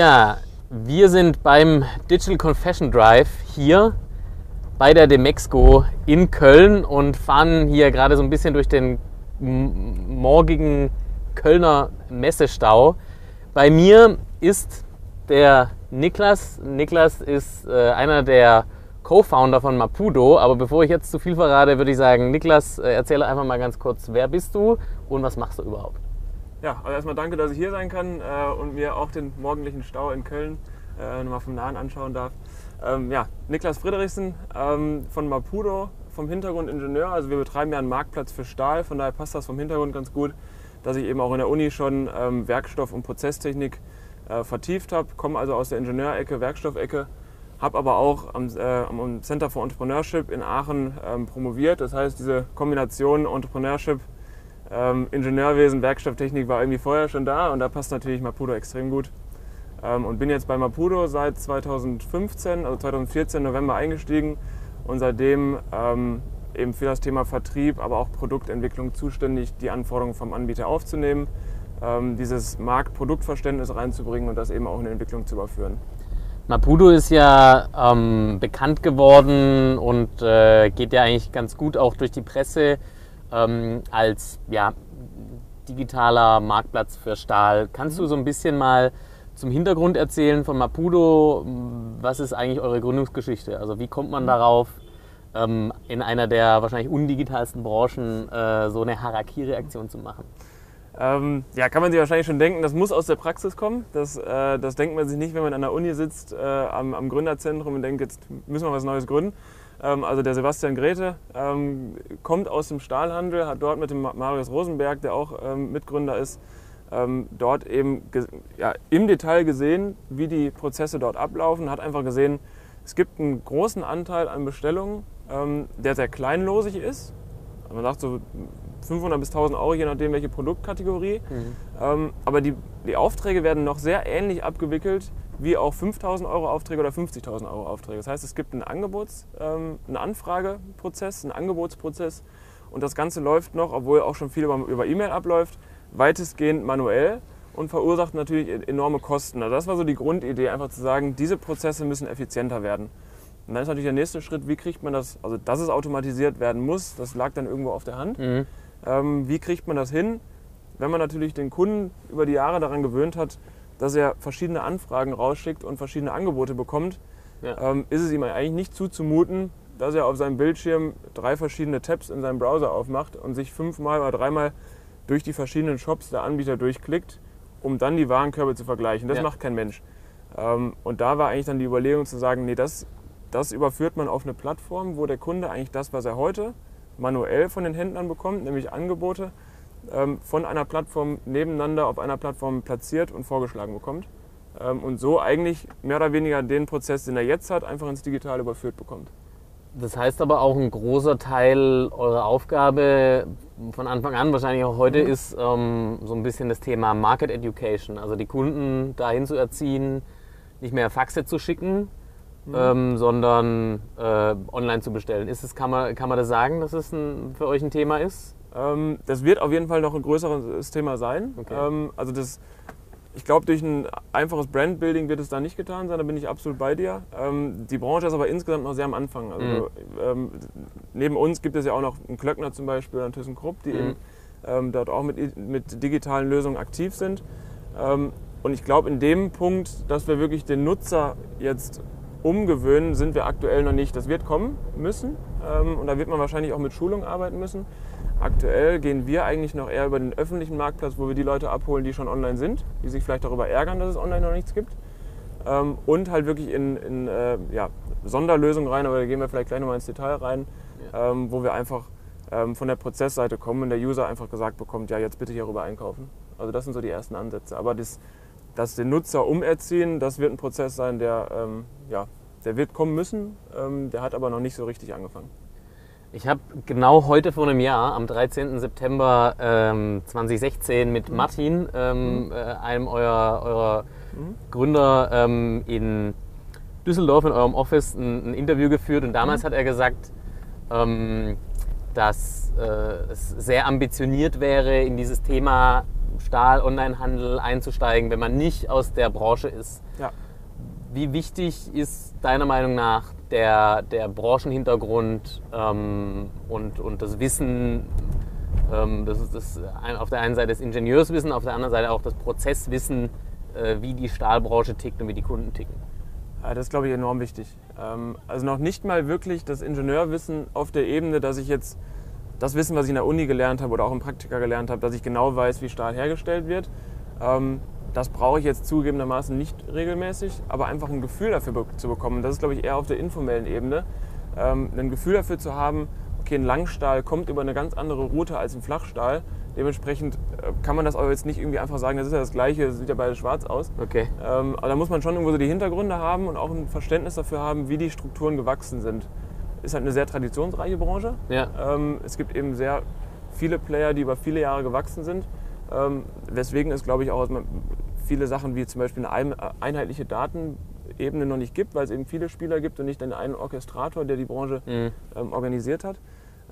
Ja, wir sind beim Digital Confession Drive hier bei der Demexco in Köln und fahren hier gerade so ein bisschen durch den morgigen Kölner Messestau. Bei mir ist der Niklas. Niklas ist äh, einer der Co-Founder von Mapudo. Aber bevor ich jetzt zu viel verrate, würde ich sagen, Niklas, äh, erzähle einfach mal ganz kurz, wer bist du und was machst du überhaupt? Ja, also erstmal danke, dass ich hier sein kann äh, und mir auch den morgendlichen Stau in Köln äh, nochmal vom Nahen anschauen darf. Ähm, ja, Niklas Friedrichsen ähm, von Mapudo, vom Hintergrund Ingenieur. Also wir betreiben ja einen Marktplatz für Stahl, von daher passt das vom Hintergrund ganz gut, dass ich eben auch in der Uni schon ähm, Werkstoff- und Prozesstechnik äh, vertieft habe. Komme also aus der Ingenieurecke, Werkstoffecke, habe aber auch am, äh, am, Center for Entrepreneurship in Aachen ähm, promoviert. Das heißt, diese Kombination Entrepreneurship, ähm, Ingenieurwesen, Werkstofftechnik war irgendwie vorher schon da und da passt natürlich Mapudo extrem gut. Ähm, und bin jetzt bei Mapudo seit 2015, also 2014 November eingestiegen und seitdem ähm, eben für das Thema Vertrieb, aber auch Produktentwicklung zuständig, die Anforderungen vom Anbieter aufzunehmen, ähm, dieses Markt-Produktverständnis reinzubringen und das eben auch in die Entwicklung zu überführen. Mapudo ist ja ähm, bekannt geworden und äh, geht ja eigentlich ganz gut auch durch die Presse ähm, als ja, digitaler Marktplatz für Stahl. Kannst du mhm. so ein bisschen mal zum Hintergrund erzählen von Mapudo? Was ist eigentlich eure Gründungsgeschichte? Also wie kommt man mhm. darauf, ähm, in einer der wahrscheinlich undigitalsten Branchen äh, so eine Harakiri-Aktion zu machen? Ähm, ja, kann man sich wahrscheinlich schon denken, das muss aus der Praxis kommen. Das, äh, das denkt man sich nicht, wenn man an der Uni sitzt, äh, am, am, Gründerzentrum und denkt, jetzt müssen wir was Neues gründen. Ähm, also der Sebastian Grete ähm, kommt aus dem Stahlhandel, hat dort mit dem Marius Rosenberg, der auch ähm, Mitgründer ist, dort eben ja, im Detail gesehen, wie die Prozesse dort ablaufen, hat einfach gesehen, es gibt einen großen Anteil an Bestellungen, der sehr kleinlosig ist. Man sagt so 500 bis 1000 Euro, je nachdem welche Produktkategorie. Mhm. Ähm, aber die, die Aufträge werden noch sehr ähnlich abgewickelt wie auch 5000 Euro Aufträge oder 50.000 Euro Aufträge. Das heißt, es gibt einen Angebots-, ähm, einen Anfrageprozess, einen Angebotsprozess und das Ganze läuft noch, obwohl auch schon viel über E-Mail abläuft, weitestgehend manuell und verursacht natürlich e-, enorme Kosten. Also das war so die Grundidee, einfach zu sagen, diese Prozesse müssen effizienter werden. Und dann ist natürlich der nächste Schritt, wie kriegt man das, also dass es automatisiert werden muss, das lag dann irgendwo auf der Hand. Mhm. Ähm, wie kriegt man das hin, wenn man natürlich den Kunden über die Jahre daran gewöhnt hat, dass er verschiedene Anfragen rausschickt und verschiedene Angebote bekommt, ja. ähm, ist es ihm eigentlich nicht zuzumuten, dass er auf seinem Bildschirm drei verschiedene Tabs in seinem Browser aufmacht und sich fünfmal oder dreimal durch die verschiedenen Shops der Anbieter durchklickt, um dann die Warenkörbe zu vergleichen. Das ja. macht kein Mensch. Ähm, und da war eigentlich dann die Überlegung zu sagen, nee, das, das überführt man auf eine Plattform, wo der Kunde eigentlich das, was er heute manuell von den Händlern bekommt, nämlich Angebote, ähm, von einer Plattform nebeneinander auf einer Plattform platziert und vorgeschlagen bekommt. Ähm, und so eigentlich mehr oder weniger den Prozess, den er jetzt hat, einfach ins Digitale überführt bekommt. Das heißt aber auch ein großer Teil eurer Aufgabe von Anfang an, wahrscheinlich auch heute, mhm. ist ähm, so ein bisschen das Thema Market Education. Also die Kunden dahin zu erziehen, nicht mehr Faxe zu schicken, mhm. ähm, sondern äh, online zu bestellen. Ist es, kann, man, kann man das sagen, dass es ein, für euch ein Thema ist? Ähm, das wird auf jeden Fall noch ein größeres Thema sein. Okay. Ähm, also das, ich glaube, durch ein einfaches Brandbuilding wird es da nicht getan sein, da bin ich absolut bei dir. Ähm, die Branche ist aber insgesamt noch sehr am Anfang. Also, mhm. ähm, neben uns gibt es ja auch noch einen Klöckner zum Beispiel oder einen ThyssenKrupp, die mhm. eben ähm, dort auch mit, mit digitalen Lösungen aktiv sind. Ähm, und ich glaube, in dem Punkt, dass wir wirklich den Nutzer jetzt umgewöhnen, sind wir aktuell noch nicht. Das wird kommen müssen und da wird man wahrscheinlich auch mit Schulung arbeiten müssen. Aktuell gehen wir eigentlich noch eher über den öffentlichen Marktplatz, wo wir die Leute abholen, die schon online sind, die sich vielleicht darüber ärgern, dass es online noch nichts gibt. Ähm, und halt wirklich in, in äh, ja, Sonderlösungen rein, aber da gehen wir vielleicht gleich nochmal ins Detail rein, ja. ähm, wo wir einfach ähm, von der Prozessseite kommen und der User einfach gesagt bekommt, ja, jetzt bitte hierüber einkaufen. Also das sind so die ersten Ansätze. Aber das, das den Nutzer umerziehen, das wird ein Prozess sein, der, ähm, ja, der wird kommen müssen, ähm, der hat aber noch nicht so richtig angefangen. Ich habe genau heute vor einem Jahr, am 13. September ähm, 2016, mit mhm. Martin, ähm, mhm. äh, einem eurer, eurer mhm. Gründer, ähm, in Düsseldorf in eurem Office ein, ein Interview geführt und damals mhm. hat er gesagt, ähm, dass äh, es sehr ambitioniert wäre, in dieses Thema Stahl-Online-Handel einzusteigen, wenn man nicht aus der Branche ist. Ja. Wie wichtig ist deiner Meinung nach der, der Branchenhintergrund ähm, und, und das Wissen, ähm, das ist das, auf der einen Seite das Ingenieurswissen, auf der anderen Seite auch das Prozesswissen, äh, wie die Stahlbranche tickt und wie die Kunden ticken? Ja, das ist, glaube ich, enorm wichtig. Ähm, also noch nicht mal wirklich das Ingenieurwissen auf der Ebene, dass ich jetzt das Wissen, was ich in der Uni gelernt habe oder auch im Praktika gelernt habe, dass ich genau weiß, wie Stahl hergestellt wird. Ähm, das brauche ich jetzt zugegebenermaßen nicht regelmäßig, aber einfach ein Gefühl dafür zu bekommen. Das ist, glaube ich, eher auf der informellen Ebene. Ähm, ein Gefühl dafür zu haben, okay, ein Langstahl kommt über eine ganz andere Route als ein Flachstahl. Dementsprechend äh, kann man das auch jetzt nicht irgendwie einfach sagen, das ist ja das Gleiche, das sieht ja beides schwarz aus. Okay. Ähm, aber da muss man schon irgendwo so die Hintergründe haben und auch ein Verständnis dafür haben, wie die Strukturen gewachsen sind. Ist halt eine sehr traditionsreiche Branche. Ja. Ähm, es gibt eben sehr viele Player, die über viele Jahre gewachsen sind. Ähm, weswegen es, glaube ich, auch viele Sachen wie zum Beispiel eine ein- einheitliche Datenebene noch nicht gibt, weil es eben viele Spieler gibt und nicht den einen Orchestrator, der die Branche Mhm. ähm, organisiert hat.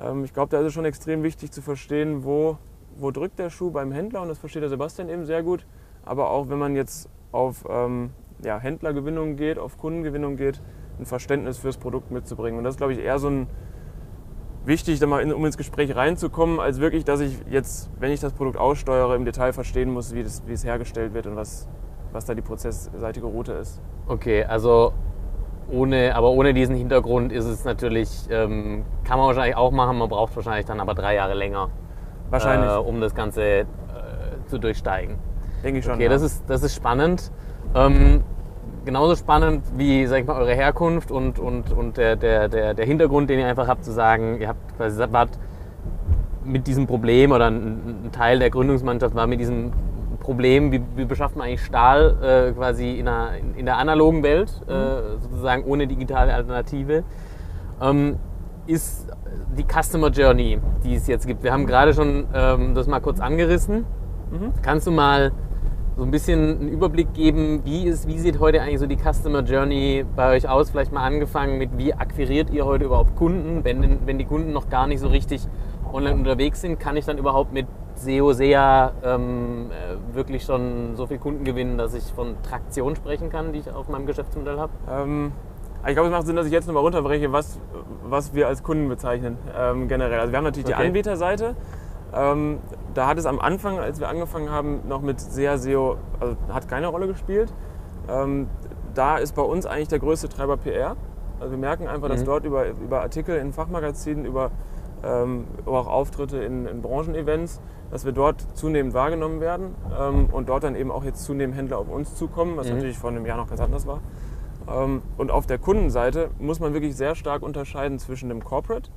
Ähm, ich glaube, da ist es schon extrem wichtig zu verstehen, wo, wo drückt der Schuh beim Händler und das versteht der Sebastian eben sehr gut. Aber auch wenn man jetzt auf ähm, ja, Händlergewinnung geht, auf Kundengewinnung geht, ein Verständnis fürs Produkt mitzubringen. Und das ist, glaube ich, eher so ein wichtig, mal um ins Gespräch reinzukommen, als wirklich, dass ich jetzt, wenn ich das Produkt aussteuere, im Detail verstehen muss, wie, das, wie es hergestellt wird und was, was da die prozessseitige Route ist. Okay, also ohne, aber ohne diesen Hintergrund ist es natürlich, ähm, kann man wahrscheinlich auch machen, man braucht wahrscheinlich dann aber drei Jahre länger, Wahrscheinlich, äh, um das Ganze äh, zu durchsteigen. denke ich schon. Okay, ja. das ist, das ist spannend. Ähm, genauso spannend wie, sag ich mal, eure Herkunft und, und, und der, der, der, der Hintergrund, den ihr einfach habt, zu sagen, ihr habt quasi wart mit diesem Problem oder ein, ein Teil der Gründungsmannschaft war mit diesem Problem, wie, wie beschafft man eigentlich Stahl äh, quasi in, einer, in der analogen Welt, äh, sozusagen ohne digitale Alternative, ähm, ist die Customer Journey, die es jetzt gibt. Wir haben gerade schon ähm, das mal kurz angerissen. Kannst du mal so ein bisschen einen Überblick geben, wie, ist, wie sieht heute eigentlich so die Customer Journey bei euch aus? Vielleicht mal angefangen mit, wie akquiriert ihr heute überhaupt Kunden? Wenn, wenn die Kunden noch gar nicht so richtig online unterwegs sind, kann ich dann überhaupt mit SEO, SEA ähm, äh, wirklich schon so viel Kunden gewinnen, dass ich von Traktion sprechen kann, die ich auf meinem Geschäftsmodell habe? Ähm, ich glaube, es macht Sinn, dass ich jetzt nochmal runterbreche, was, was wir als Kunden bezeichnen ähm, generell. Also wir haben natürlich Okay. die Anbieterseite. Ähm, da hat es am Anfang, als wir angefangen haben, noch mit SEA, SEO, also hat keine Rolle gespielt. Ähm, da ist bei uns eigentlich der größte Treiber PR. Also wir merken einfach, dass Mhm. dort über, über Artikel in Fachmagazinen, über ähm, auch Auftritte in, in Branchenevents, dass wir dort zunehmend wahrgenommen werden ähm, und dort dann eben auch jetzt zunehmend Händler auf uns zukommen, was Mhm. natürlich vor einem Jahr noch ganz anders war. Ähm, und auf der Kundenseite muss man wirklich sehr stark unterscheiden zwischen dem Corporate,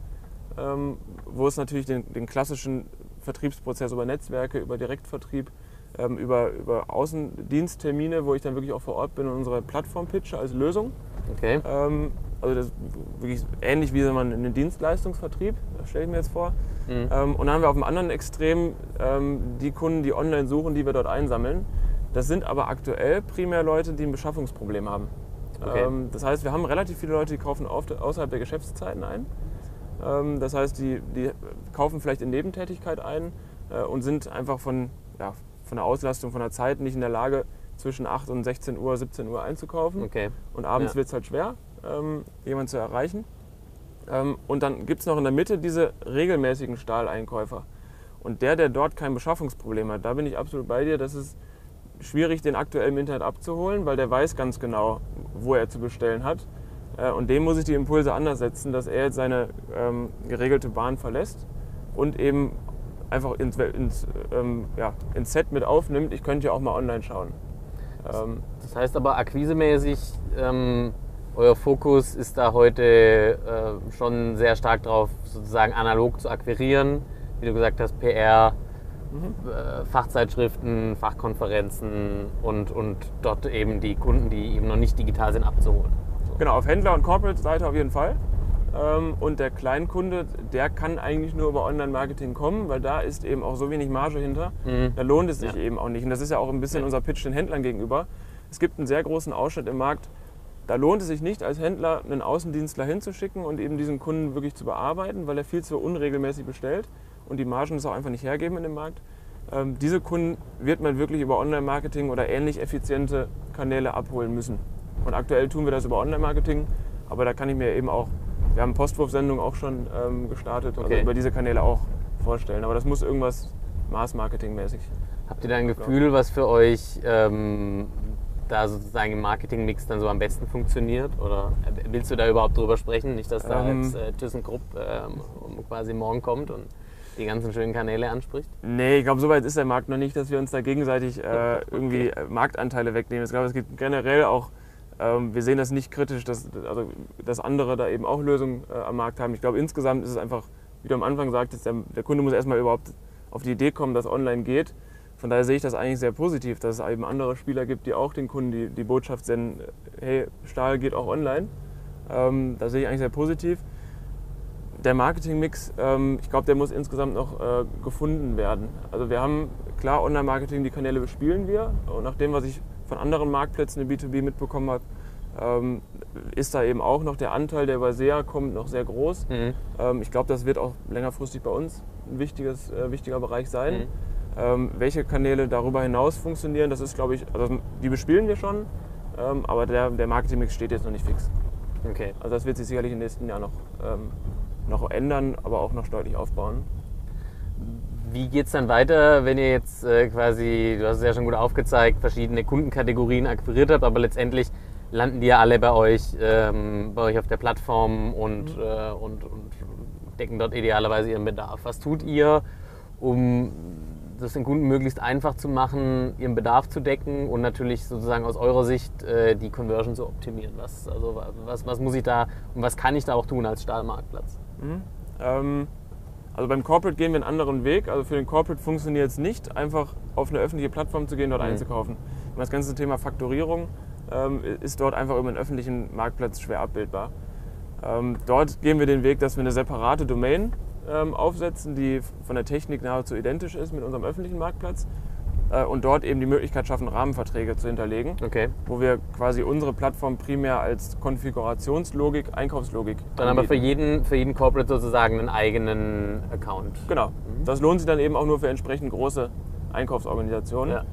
ähm, wo es natürlich den, den klassischen Vertriebsprozess über Netzwerke, über Direktvertrieb, ähm, über, über Außendiensttermine, wo ich dann wirklich auch vor Ort bin und unsere Plattform pitche als Lösung. Okay. Ähm, also das ist wirklich ähnlich wie wenn man einen Dienstleistungsvertrieb, das stelle ich mir jetzt vor. Mhm. Ähm, und dann haben wir auf dem anderen Extrem ähm, die Kunden, die online suchen, die wir dort einsammeln. Das sind aber aktuell primär Leute, die ein Beschaffungsproblem haben. Okay. Ähm, das heißt, wir haben relativ viele Leute, die kaufen auf, außerhalb der Geschäftszeiten ein. Ähm, das heißt, die, die kaufen vielleicht in Nebentätigkeit ein äh, und sind einfach von, ja, von der Auslastung, von der Zeit nicht in der Lage, zwischen 8 und 16 Uhr, 17 Uhr einzukaufen. Okay. Und abends Ja. wird es halt schwer, ähm, jemanden zu erreichen. Ähm, und dann gibt es noch in der Mitte diese regelmäßigen Stahleinkäufer. Und der, der dort kein Beschaffungsproblem hat, da bin ich absolut bei dir. Das ist schwierig, den aktuell im Internet abzuholen, weil der weiß ganz genau, wo er zu bestellen hat. Äh, und dem muss ich die Impulse anders setzen, dass er jetzt seine ähm, geregelte Bahn verlässt und eben einfach ins, ins, ähm, ja, ins Set mit aufnimmt. Ich könnte ja auch mal online schauen. Ähm, Das heißt aber akquisemäßig, ähm, euer Fokus ist da heute äh, schon sehr stark drauf, sozusagen analog zu akquirieren. Wie du gesagt hast, PR, äh, Fachzeitschriften, Fachkonferenzen und, und dort eben die Kunden, die eben noch nicht digital sind, abzuholen. Genau, auf Händler- und Corporate-Seite auf jeden Fall. Ähm, Und der Kleinkunde, der kann eigentlich nur über Online-Marketing kommen, weil da ist eben auch so wenig Marge hinter. Mhm. Da lohnt es sich Ja. eben auch nicht. Und das ist ja auch ein bisschen unser Pitch den Händlern gegenüber. Es gibt einen sehr großen Ausschnitt im Markt. Da lohnt es sich nicht, als Händler einen Außendienstler hinzuschicken und eben diesen Kunden wirklich zu bearbeiten, weil er viel zu unregelmäßig bestellt und die Margen es auch einfach nicht hergeben in dem Markt. Ähm, diese Kunden wird man wirklich über Online-Marketing oder ähnlich effiziente Kanäle abholen müssen. Und aktuell tun wir das über Online-Marketing, aber da kann ich mir eben auch, wir haben Postwurfsendungen auch schon ähm, gestartet, also Okay. über diese Kanäle auch vorstellen. Aber das muss irgendwas Mass-Marketing-mäßig. Habt ihr da ein Gefühl, was für euch ähm, da sozusagen im Marketingmix dann so am besten funktioniert? Oder willst du da überhaupt drüber sprechen? Nicht, dass da Ähm. jetzt äh, ThyssenKrupp ähm, quasi morgen kommt und die ganzen schönen Kanäle anspricht? Nee, ich glaube, so weit ist der Markt noch nicht, dass wir uns da gegenseitig äh, irgendwie äh, Marktanteile wegnehmen. Ich glaube, es gibt generell auch, wir sehen das nicht kritisch, dass, also, dass andere da eben auch Lösungen äh, am Markt haben. Ich glaube, insgesamt ist es einfach, wie du am Anfang sagtest, der, der Kunde muss erstmal überhaupt auf die Idee kommen, dass online geht. Von daher sehe ich das eigentlich sehr positiv, dass es eben andere Spieler gibt, die auch den Kunden die, die Botschaft senden, hey, Stahl geht auch online. Ähm, da sehe ich eigentlich sehr positiv der Marketingmix, ähm, ich glaube, der muss insgesamt noch äh, gefunden werden. Also wir haben, klar, Online-Marketing, die Kanäle bespielen wir. Und nach dem, was ich von anderen Marktplätzen im B2B mitbekommen habe, ähm, ist da eben auch noch der Anteil, der über SEA kommt, noch sehr groß. Mhm. Ähm, ich glaube, das wird auch längerfristig bei uns ein wichtiges, äh, wichtiger Bereich sein. Mhm. Ähm, welche Kanäle darüber hinaus funktionieren, das ist, glaube ich, also die bespielen wir schon, ähm, aber der, der Marketingmix steht jetzt noch nicht fix. Okay. Also das wird sich sicherlich im nächsten Jahr noch, ähm, noch ändern, aber auch noch deutlich aufbauen. Wie geht es dann weiter, wenn ihr jetzt äh, quasi, du hast es ja schon gut aufgezeigt, verschiedene Kundenkategorien akquiriert habt, aber letztendlich landen die ja alle bei euch, ähm, bei euch auf der Plattform und, äh, und, und decken dort idealerweise ihren Bedarf. Was tut ihr, um das den Kunden möglichst einfach zu machen, ihren Bedarf zu decken und natürlich sozusagen aus eurer Sicht äh, die Conversion zu optimieren? Was, also, was, was muss ich da und was kann ich da auch tun als Stahlmarktplatz? Ähm, also beim Corporate gehen wir einen anderen Weg. Also für den Corporate funktioniert es nicht, einfach auf eine öffentliche Plattform zu gehen, dort Mhm. einzukaufen. Und das ganze Thema Faktorierung ähm, ist dort einfach über einen öffentlichen Marktplatz schwer abbildbar. Ähm, dort gehen wir den Weg, dass wir eine separate Domain ähm, aufsetzen, die von der Technik nahezu identisch ist mit unserem öffentlichen Marktplatz äh, und dort eben die Möglichkeit schaffen, Rahmenverträge zu hinterlegen, Okay. wo wir quasi unsere Plattform primär als Konfigurationslogik, Einkaufslogik Dann aber für anbieten. jeden, für jeden Corporate sozusagen einen eigenen Account. Genau. Das lohnt sich dann eben auch nur für entsprechend große Einkaufsorganisationen. Ja.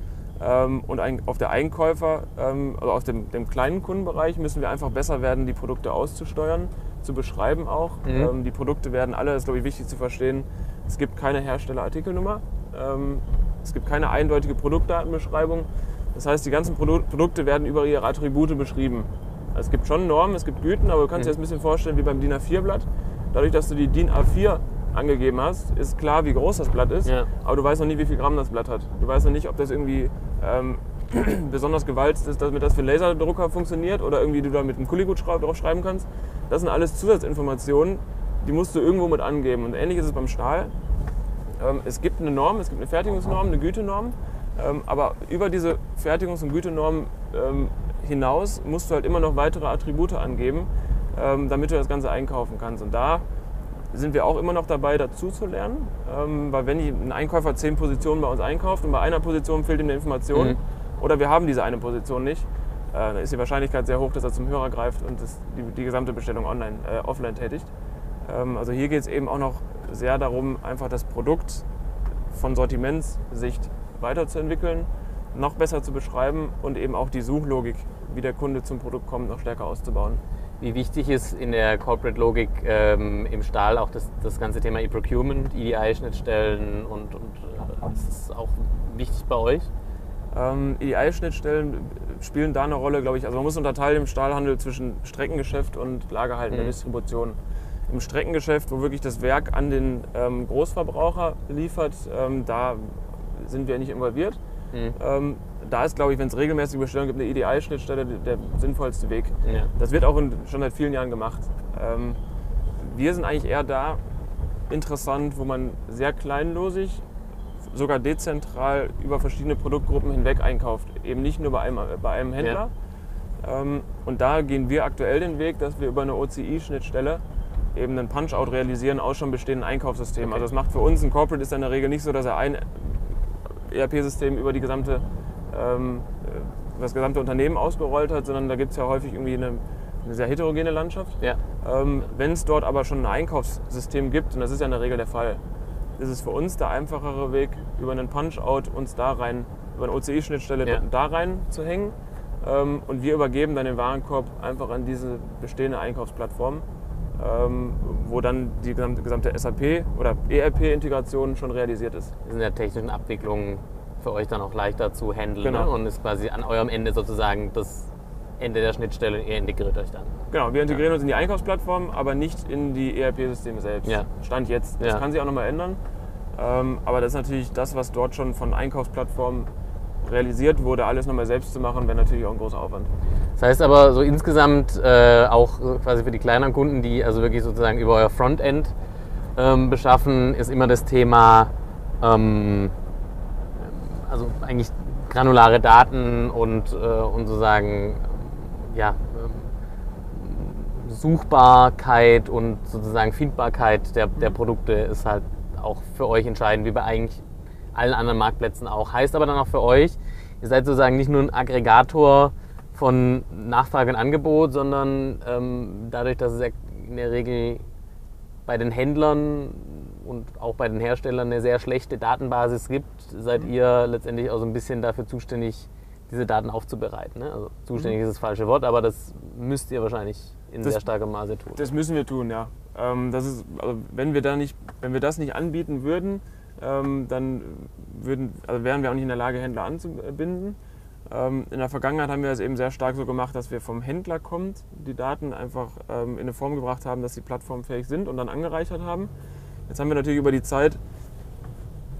Ähm, und ein, auf der Einkäufer, ähm, also auf dem, dem kleinen Kundenbereich müssen wir einfach besser werden, die Produkte auszusteuern, zu beschreiben auch. Mhm. Ähm, die Produkte werden alle, das ist glaube ich wichtig zu verstehen, es gibt keine Herstellerartikelnummer, ähm, es gibt keine eindeutige Produktdatenbeschreibung. Das heißt, die ganzen Produ Produkte werden über ihre Attribute beschrieben. Es gibt schon Normen, es gibt Güten, aber du kannst dir das ein bisschen vorstellen wie beim DIN A4-Blatt. Dadurch, dass du die DIN A4 angegeben hast, ist klar, wie groß das Blatt ist, Ja. aber du weißt noch nicht, wie viel Gramm das Blatt hat. Du weißt noch nicht, ob das irgendwie ähm, besonders gewalzt ist, damit das für einen Laserdrucker funktioniert oder irgendwie du da mit einem Kuligut drauf schreiben kannst. Das sind alles Zusatzinformationen, die musst du irgendwo mit angeben. Und ähnlich ist es beim Stahl. Ähm, es gibt eine Norm, es gibt eine Fertigungsnorm, eine Gütenorm, ähm, aber über diese Fertigungs- und Gütenorm ähm, hinaus musst du halt immer noch weitere Attribute angeben, damit du das Ganze einkaufen kannst. Und da sind wir auch immer noch dabei, dazu zu lernen, weil wenn ein Einkäufer zehn Positionen bei uns einkauft und bei einer Position fehlt ihm eine Information Mhm. oder wir haben diese eine Position nicht, äh, dann ist die Wahrscheinlichkeit sehr hoch, dass er zum Hörer greift und die, die gesamte Bestellung online, äh, offline tätigt. Ähm, also hier geht es eben auch noch sehr darum, einfach das Produkt von Sortimentssicht weiterzuentwickeln, noch besser zu beschreiben und eben auch die Suchlogik, wie der Kunde zum Produkt kommt, noch stärker auszubauen. Wie wichtig ist in der Corporate Logik ähm, im Stahl auch das, das ganze Thema E-Procurement, EDI-Schnittstellen und, und äh, das ist auch wichtig bei euch? Ähm, EDI-Schnittstellen spielen da eine Rolle, glaube ich. Also man muss unterteilen im Stahlhandel zwischen Streckengeschäft und lagerhaltender Mhm. Distribution. Im Streckengeschäft, wo wirklich das Werk an den ähm, Großverbraucher liefert, ähm, da sind wir nicht involviert. Mhm. Ähm, da ist, glaube ich, wenn es regelmäßige Bestellungen gibt, eine EDI-Schnittstelle der sinnvollste Weg. Ja. Das wird auch in, schon seit vielen Jahren gemacht. Ähm, wir sind eigentlich eher da interessant, wo man sehr kleinlosig, sogar dezentral über verschiedene Produktgruppen hinweg einkauft. Eben nicht nur bei einem, bei einem Händler. Ähm, und da gehen wir aktuell den Weg, dass wir über eine OCI-Schnittstelle eben einen Punch-Out realisieren aus schon bestehenden Einkaufssystemen. Okay. Also das macht für uns ein Corporate ist in der Regel nicht so, dass er ein ERP-System über die gesamte, ähm, äh, das gesamte Unternehmen ausgerollt hat, sondern da gibt es ja häufig irgendwie eine, eine sehr heterogene Landschaft. Ja. Ähm, Wenn es dort aber schon ein Einkaufssystem gibt, und das ist ja in der Regel der Fall, ist es für uns der einfachere Weg, über einen Punch-Out uns da rein, über eine OCI-Schnittstelle Ja. da rein zu hängen. Ähm, und wir übergeben dann den Warenkorb einfach an diese bestehende Einkaufsplattform, ähm, wo dann die gesamte, gesamte SAP oder ERP-Integration schon realisiert ist. ist in der technischen Abwicklung für euch dann auch leichter zu handeln Genau. ne? und ist quasi an eurem Ende sozusagen das Ende der Schnittstelle und ihr integriert euch dann. Genau, wir integrieren uns in die Einkaufsplattform, aber nicht in die ERP-Systeme selbst. Ja. Stand jetzt. Das Ja. kann sich auch nochmal ändern. Ähm, aber das ist natürlich das, was dort schon von Einkaufsplattformen realisiert wurde, alles nochmal selbst zu machen, wäre natürlich auch ein großer Aufwand. Das heißt aber so insgesamt äh, auch quasi für die kleineren Kunden, die also wirklich sozusagen über euer Frontend ähm, beschaffen, ist immer das Thema, ähm, also eigentlich granulare Daten und, äh, und sozusagen ja, ähm, Suchbarkeit und sozusagen Findbarkeit der, der Produkte ist halt auch für euch entscheidend, wie bei eigentlich allen anderen Marktplätzen auch. Heißt aber dann auch für euch, ihr seid sozusagen nicht nur ein Aggregator von Nachfrage und Angebot, sondern ähm, dadurch, dass es in der Regel bei den Händlern und auch bei den Herstellern eine sehr schlechte Datenbasis gibt, seid ihr letztendlich auch so ein bisschen dafür zuständig, diese Daten aufzubereiten. Ne? Also zuständig ist das falsche Wort, aber das müsst ihr wahrscheinlich in Das- sehr starkem Maße tun. Das müssen wir tun, ja. Ähm, das ist, also wenn, wir da nicht, wenn wir das nicht anbieten würden, dann würden, also wären wir auch nicht in der Lage, Händler anzubinden. Ähm, in der Vergangenheit haben wir es eben sehr stark so gemacht, dass wir vom Händler kommt, die Daten einfach ähm, in eine Form gebracht haben, dass sie plattformfähig sind und dann angereichert haben. Jetzt haben wir natürlich über die Zeit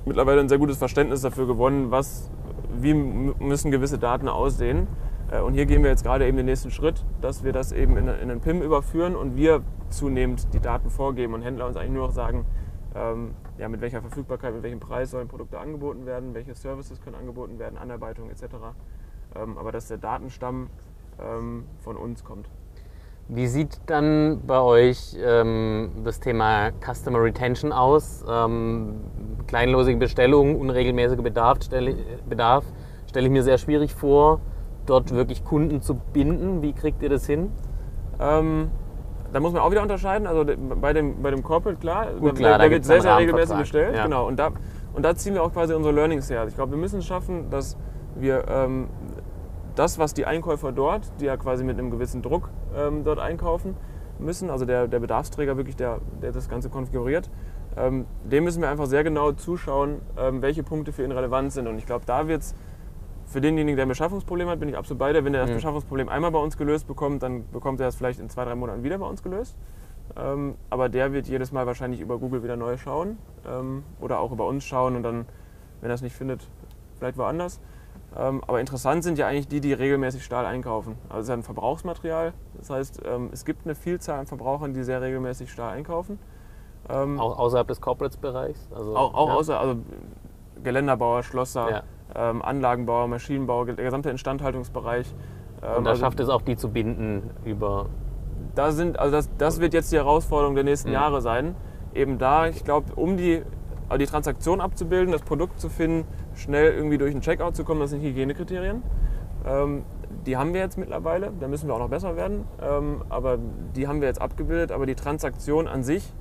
mittlerweile ein sehr gutes Verständnis dafür gewonnen, was, wie müssen gewisse Daten aussehen. Äh, Und hier gehen wir jetzt gerade eben den nächsten Schritt, dass wir das eben in, in einen PIM überführen und wir zunehmend die Daten vorgeben und Händler uns eigentlich nur noch sagen, ähm, ja, mit welcher Verfügbarkeit, mit welchem Preis sollen Produkte angeboten werden, welche Services können angeboten werden, Anarbeitung etc. Ähm, aber dass der Datenstamm ähm, von uns kommt. Wie sieht dann bei euch ähm, das Thema Customer Retention aus? Ähm, kleinlosige Bestellungen, unregelmäßiger Bedarf stelle, Bedarf stelle ich mir sehr schwierig vor, dort wirklich Kunden zu binden. Wie kriegt ihr das hin? Da muss man auch wieder unterscheiden. Also bei dem, bei dem Corporate, klar, Gut, klar, da da wird sehr, sehr regelmäßig bestellt. ja. Genau. Und da, und da ziehen wir auch quasi unsere Learnings her. Also ich glaube, wir müssen es schaffen, dass wir ähm, das, was die Einkäufer dort, die ja quasi mit einem gewissen Druck ähm, dort einkaufen müssen, also der, der Bedarfsträger wirklich, der, der das Ganze konfiguriert, ähm, dem müssen wir einfach sehr genau zuschauen, ähm, welche Punkte für ihn relevant sind. Und ich glaube, da wird es für denjenigen, der ein Beschaffungsproblem hat, bin ich absolut bei dir. Wenn er das Mhm. Beschaffungsproblem einmal bei uns gelöst bekommt, dann bekommt er das vielleicht in zwei, drei Monaten wieder bei uns gelöst. Ähm, aber der wird jedes Mal wahrscheinlich über Google wieder neu schauen ähm, oder auch über uns schauen und dann, wenn er es nicht findet, vielleicht woanders. Ähm, aber interessant sind ja eigentlich die, die regelmäßig Stahl einkaufen. Also es ist ja ein Verbrauchsmaterial. Das heißt, ähm, es gibt eine Vielzahl an Verbrauchern, die sehr regelmäßig Stahl einkaufen. Ähm, Auch außerhalb des Corporates-Bereichs? Also, auch, auch ja. außer also Geländerbauer, Schlosser, Ja. Ähm, Anlagenbauer, Maschinenbauer, der gesamte Instandhaltungsbereich. Ähm, Und da also schafft es auch, die zu binden über. da sind, also das, das wird jetzt die Herausforderung der nächsten Mhm. Jahre sein. Eben da, ich glaube, um die, also die Transaktion abzubilden, das Produkt zu finden, schnell irgendwie durch einen Checkout zu kommen, das sind Hygienekriterien. Ähm, die haben wir jetzt mittlerweile, da müssen wir auch noch besser werden, ähm, aber die haben wir jetzt abgebildet. Aber die Transaktion an sich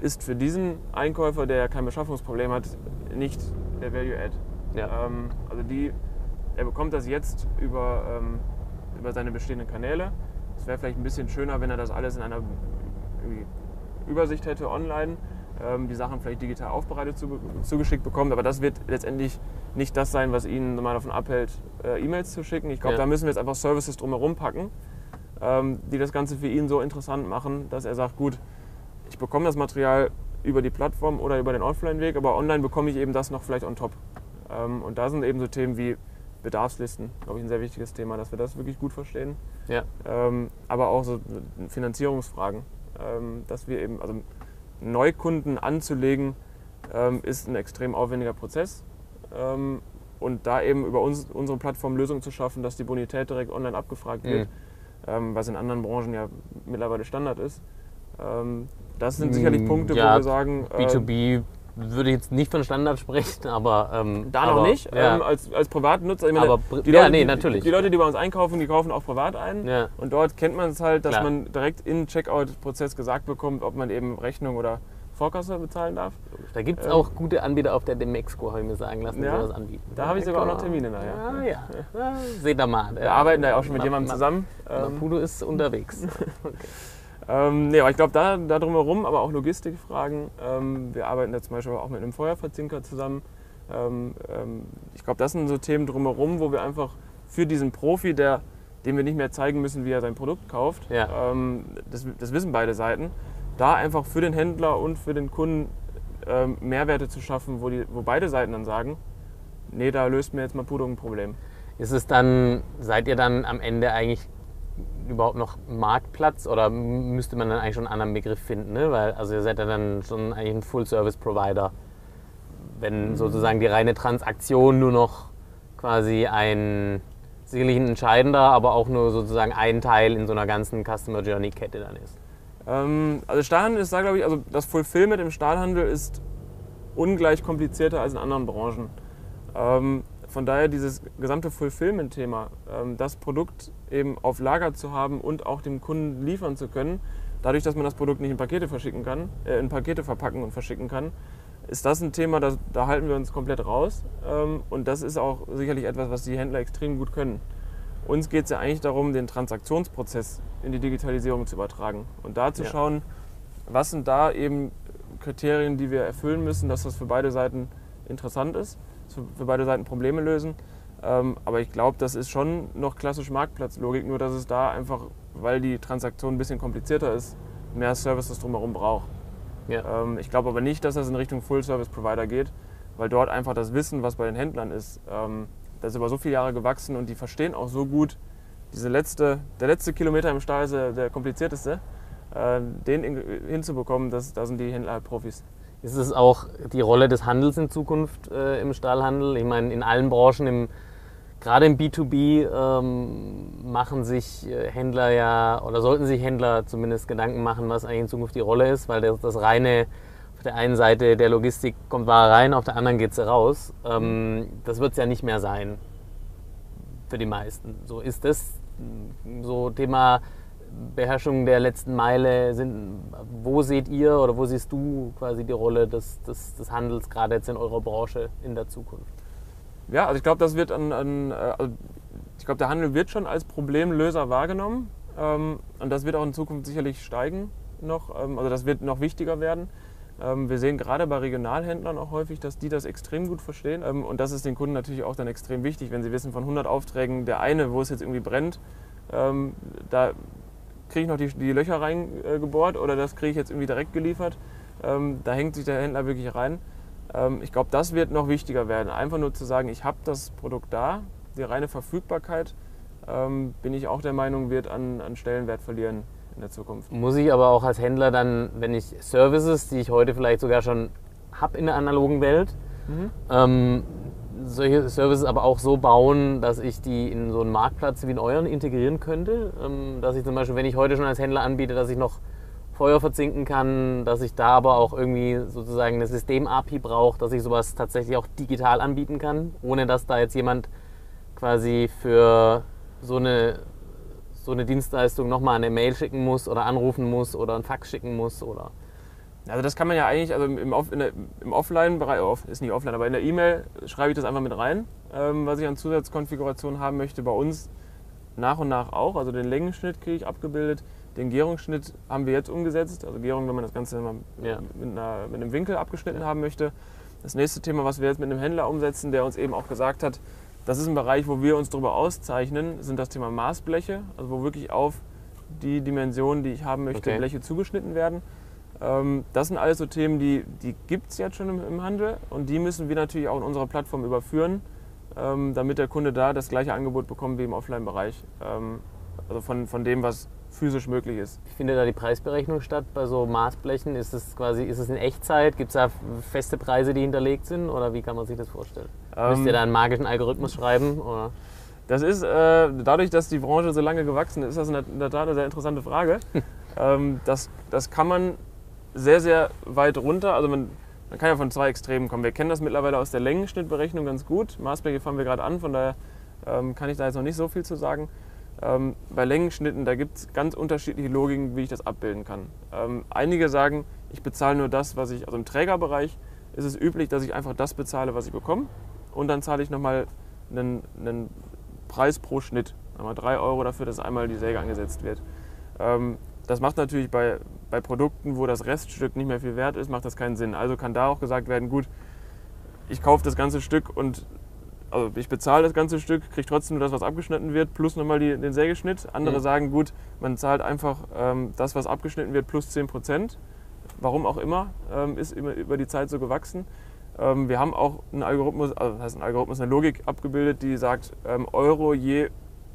ist für diesen Einkäufer, der ja kein Beschaffungsproblem hat, nicht der Value Add. Ja. Ähm, also die, er bekommt das jetzt über, ähm, über seine bestehenden Kanäle. Es wäre vielleicht ein bisschen schöner, wenn er das alles in einer Übersicht hätte online, ähm, die Sachen vielleicht digital aufbereitet zu, zugeschickt bekommt. Aber das wird letztendlich nicht das sein, was ihn normal davon abhält, äh, E-Mails zu schicken. Ich glaube, Ja. da müssen wir jetzt einfach Services drumherum packen, ähm, die das Ganze für ihn so interessant machen, dass er sagt, gut, ich bekomme das Material über die Plattform oder über den Offline-Weg, aber online bekomme ich eben das noch vielleicht on top. Ähm, und da sind eben so Themen wie Bedarfslisten, glaube ich, ein sehr wichtiges Thema, dass wir das wirklich gut verstehen. Ja. Ähm, aber auch so Finanzierungsfragen, ähm, dass wir eben, also Neukunden anzulegen, ist ein extrem aufwendiger Prozess. Und da eben über uns, unsere Plattform Lösungen zu schaffen, dass die Bonität direkt online abgefragt wird, ähm, was in anderen Branchen ja mittlerweile Standard ist. Das sind sicherlich Mm, Punkte, ja, wo wir sagen, äh, B2B würde jetzt nicht von Standard sprechen, aber. Ähm, Da aber, noch nicht, Ja. ähm, als, als Privatnutzer. Ich meine, Aber die ja, Leute, nee, die, natürlich. Die Leute, die bei uns einkaufen, die kaufen auch privat ein. ja. Und dort kennt man es halt, dass Klar. man direkt im Checkout-Prozess gesagt bekommt, ob man eben Rechnung oder Vorkasse bezahlen darf. Da gibt es Ähm. auch gute Anbieter auf der Demexco, habe ich mir sagen lassen, die Ja, sowas anbieten. da habe ich sogar auch noch Termine nachher. Ja, ja. ja. Seht ihr mal. Wir arbeiten da ja auch schon mit Ma- jemandem Ma- zusammen. Ähm, Maputo ist unterwegs. Ähm, nee, aber ich glaube, da, da drumherum, aber auch Logistikfragen. Ähm, wir arbeiten da zum Beispiel auch mit einem Feuerverzinker zusammen. Ähm, ähm, ich glaube, das sind so Themen drumherum, wo wir einfach für diesen Profi, der, dem wir nicht mehr zeigen müssen, wie er sein Produkt kauft, Ja. ähm, das, das wissen beide Seiten, da einfach für den Händler und für den Kunden ähm, Mehrwerte zu schaffen, wo, die, wo beide Seiten dann sagen, nee, da löst mir jetzt Maputo ein Problem. Ist es dann, seid ihr dann am Ende eigentlich überhaupt noch Marktplatz oder müsste man dann eigentlich schon einen anderen Begriff finden? Ne? Weil, also ihr seid ja dann schon eigentlich ein Full-Service-Provider. Wenn sozusagen die reine Transaktion nur noch quasi ein sicherlich ein entscheidender, aber auch nur sozusagen ein Teil in so einer ganzen Customer Journey Kette dann ist. Ähm, also Stahlhandel ist da, glaube ich, also das Fulfillment im Stahlhandel ist ungleich komplizierter als in anderen Branchen. Ähm, von daher dieses gesamte Fulfillment-Thema, ähm, das Produkt eben auf Lager zu haben und auch dem Kunden liefern zu können, dadurch, dass man das Produkt nicht in Pakete verschicken kann, äh, in Pakete verpacken und verschicken kann, ist das ein Thema, das, da halten wir uns komplett raus. Ähm, und das ist auch sicherlich etwas, was die Händler extrem gut können. Uns geht es ja eigentlich darum, den Transaktionsprozess in die Digitalisierung zu übertragen und da zu Ja. schauen, was sind da eben Kriterien, die wir erfüllen müssen, dass das für beide Seiten interessant ist, für beide Seiten Probleme lösen. Ähm, aber ich glaube, das ist schon noch klassisch Marktplatzlogik, nur dass es da einfach, weil die Transaktion ein bisschen komplizierter ist, mehr Services drumherum braucht. Ja. Ähm, ich glaube aber nicht, dass das in Richtung Full-Service-Provider geht, weil dort einfach das Wissen, was bei den Händlern ist, ähm, das ist über so viele Jahre gewachsen und die verstehen auch so gut, diese letzte, der letzte Kilometer im Stall ist der, komplizierteste, äh, den in, hinzubekommen, das, da sind die Händler halt Profis. Ist es auch die Rolle des Handels in Zukunft äh, im Stahlhandel? Ich meine, in allen Branchen, im, gerade im B2B, ähm, machen sich äh, Händler ja oder sollten sich Händler zumindest Gedanken machen, was eigentlich in Zukunft die Rolle ist, weil das, das reine auf der einen Seite der Logistik kommt Ware rein, auf der anderen geht sie raus. Ähm, das wird es ja nicht mehr sein für die meisten. So ist das so Thema Beherrschung der letzten Meile. Sind, wo seht ihr oder wo siehst du quasi die Rolle des, des, des Handels gerade jetzt in eurer Branche in der Zukunft? Ja, also ich glaube, das wird an, an äh, also ich glaube, der Handel wird schon als Problemlöser wahrgenommen ähm, und das wird auch in Zukunft sicherlich steigen noch, ähm, also das wird noch wichtiger werden. Ähm, wir sehen gerade bei Regionalhändlern auch häufig, dass die das extrem gut verstehen ähm, und das ist den Kunden natürlich auch dann extrem wichtig, wenn sie wissen von 100 Aufträgen, der eine, wo es jetzt irgendwie brennt, ähm, da kriege ich noch die, die Löcher reingebohrt oder das kriege ich jetzt irgendwie direkt geliefert. Ähm, da hängt sich der Händler wirklich rein. Ähm, ich glaube, das wird noch wichtiger werden. Einfach nur zu sagen, ich habe das Produkt da, die reine Verfügbarkeit, ähm, bin ich auch der Meinung, wird an, an Stellenwert verlieren in der Zukunft. Muss ich aber auch als Händler dann, wenn ich Services, die ich heute vielleicht sogar schon habe in der analogen Welt, ähm, solche Services aber auch so bauen, dass ich die in so einen Marktplatz wie in euren integrieren könnte. Ähm, dass ich zum Beispiel, wenn ich heute schon als Händler anbiete, dass ich noch Feuer verzinken kann, dass ich da aber auch irgendwie sozusagen eine System-API brauche, dass ich sowas tatsächlich auch digital anbieten kann, ohne dass da jetzt jemand quasi für so eine, so eine Dienstleistung nochmal eine Mail schicken muss oder anrufen muss oder einen Fax schicken muss oder. Also das kann man ja eigentlich, also im, Off- der- im Offline-Bereich, oh, ist nicht offline, aber in der E-Mail schreibe ich das einfach mit rein, ähm, was ich an Zusatzkonfiguration haben möchte. Bei uns nach und nach auch. Also den Längenschnitt kriege ich abgebildet, den Gärungsschnitt haben wir jetzt umgesetzt. Also Gärung, wenn man das Ganze mal Ja. mit, einer, mit einem Winkel abgeschnitten haben möchte. Das nächste Thema, was wir jetzt mit einem Händler umsetzen, der uns eben auch gesagt hat, das ist ein Bereich, wo wir uns darüber auszeichnen, sind das Thema Maßbleche, also wo wirklich auf die Dimensionen, die ich haben möchte, Okay. Bleche zugeschnitten werden. Ähm, das sind alles so Themen, die, die gibt es jetzt schon im, im Handel und die müssen wir natürlich auch in unserer Plattform überführen, ähm, damit der Kunde da das gleiche Angebot bekommt wie im Offline-Bereich. Ähm, also von, von dem, was physisch möglich ist. Findet da die Preisberechnung statt bei so Maßblechen? Ist es quasi, ist es in Echtzeit? Gibt es da feste Preise, die hinterlegt sind? Oder wie kann man sich das vorstellen? Müsst Ähm, ihr da einen magischen Algorithmus schreiben? Oder? Das ist, äh, dadurch, dass die Branche so lange gewachsen ist, ist das in der, in der Tat eine sehr interessante Frage. ähm, das, das kann man sehr, sehr weit runter, also man, man kann ja von zwei Extremen kommen. Wir kennen das mittlerweile aus der Längenschnittberechnung ganz gut. Maßbleche fangen wir gerade an, von daher ähm, kann ich da jetzt noch nicht so viel zu sagen. Ähm, bei Längenschnitten, da gibt es ganz unterschiedliche Logiken, wie ich das abbilden kann. Ähm, einige sagen, ich bezahle nur das, was ich, also im Trägerbereich ist es üblich, dass ich einfach das bezahle, was ich bekomme. Und dann zahle ich nochmal einen, einen Preis pro Schnitt. Einmal 3 Euro dafür, dass einmal die Säge angesetzt wird. Ähm, das macht natürlich bei, bei Produkten, wo das Reststück nicht mehr viel wert ist, macht das keinen Sinn. Also kann da auch gesagt werden, gut, ich kaufe das ganze Stück und also ich bezahle das ganze Stück, kriege trotzdem nur das, was abgeschnitten wird, plus nochmal die, den Sägeschnitt. Andere mhm. sagen, gut, man zahlt einfach ähm, das, was abgeschnitten wird, plus 10 Prozent. Warum auch immer, ähm, ist über, über die Zeit so gewachsen. Ähm, wir haben auch einen Algorithmus, also das heißt ein Algorithmus, eine Logik abgebildet, die sagt, ähm, Euro je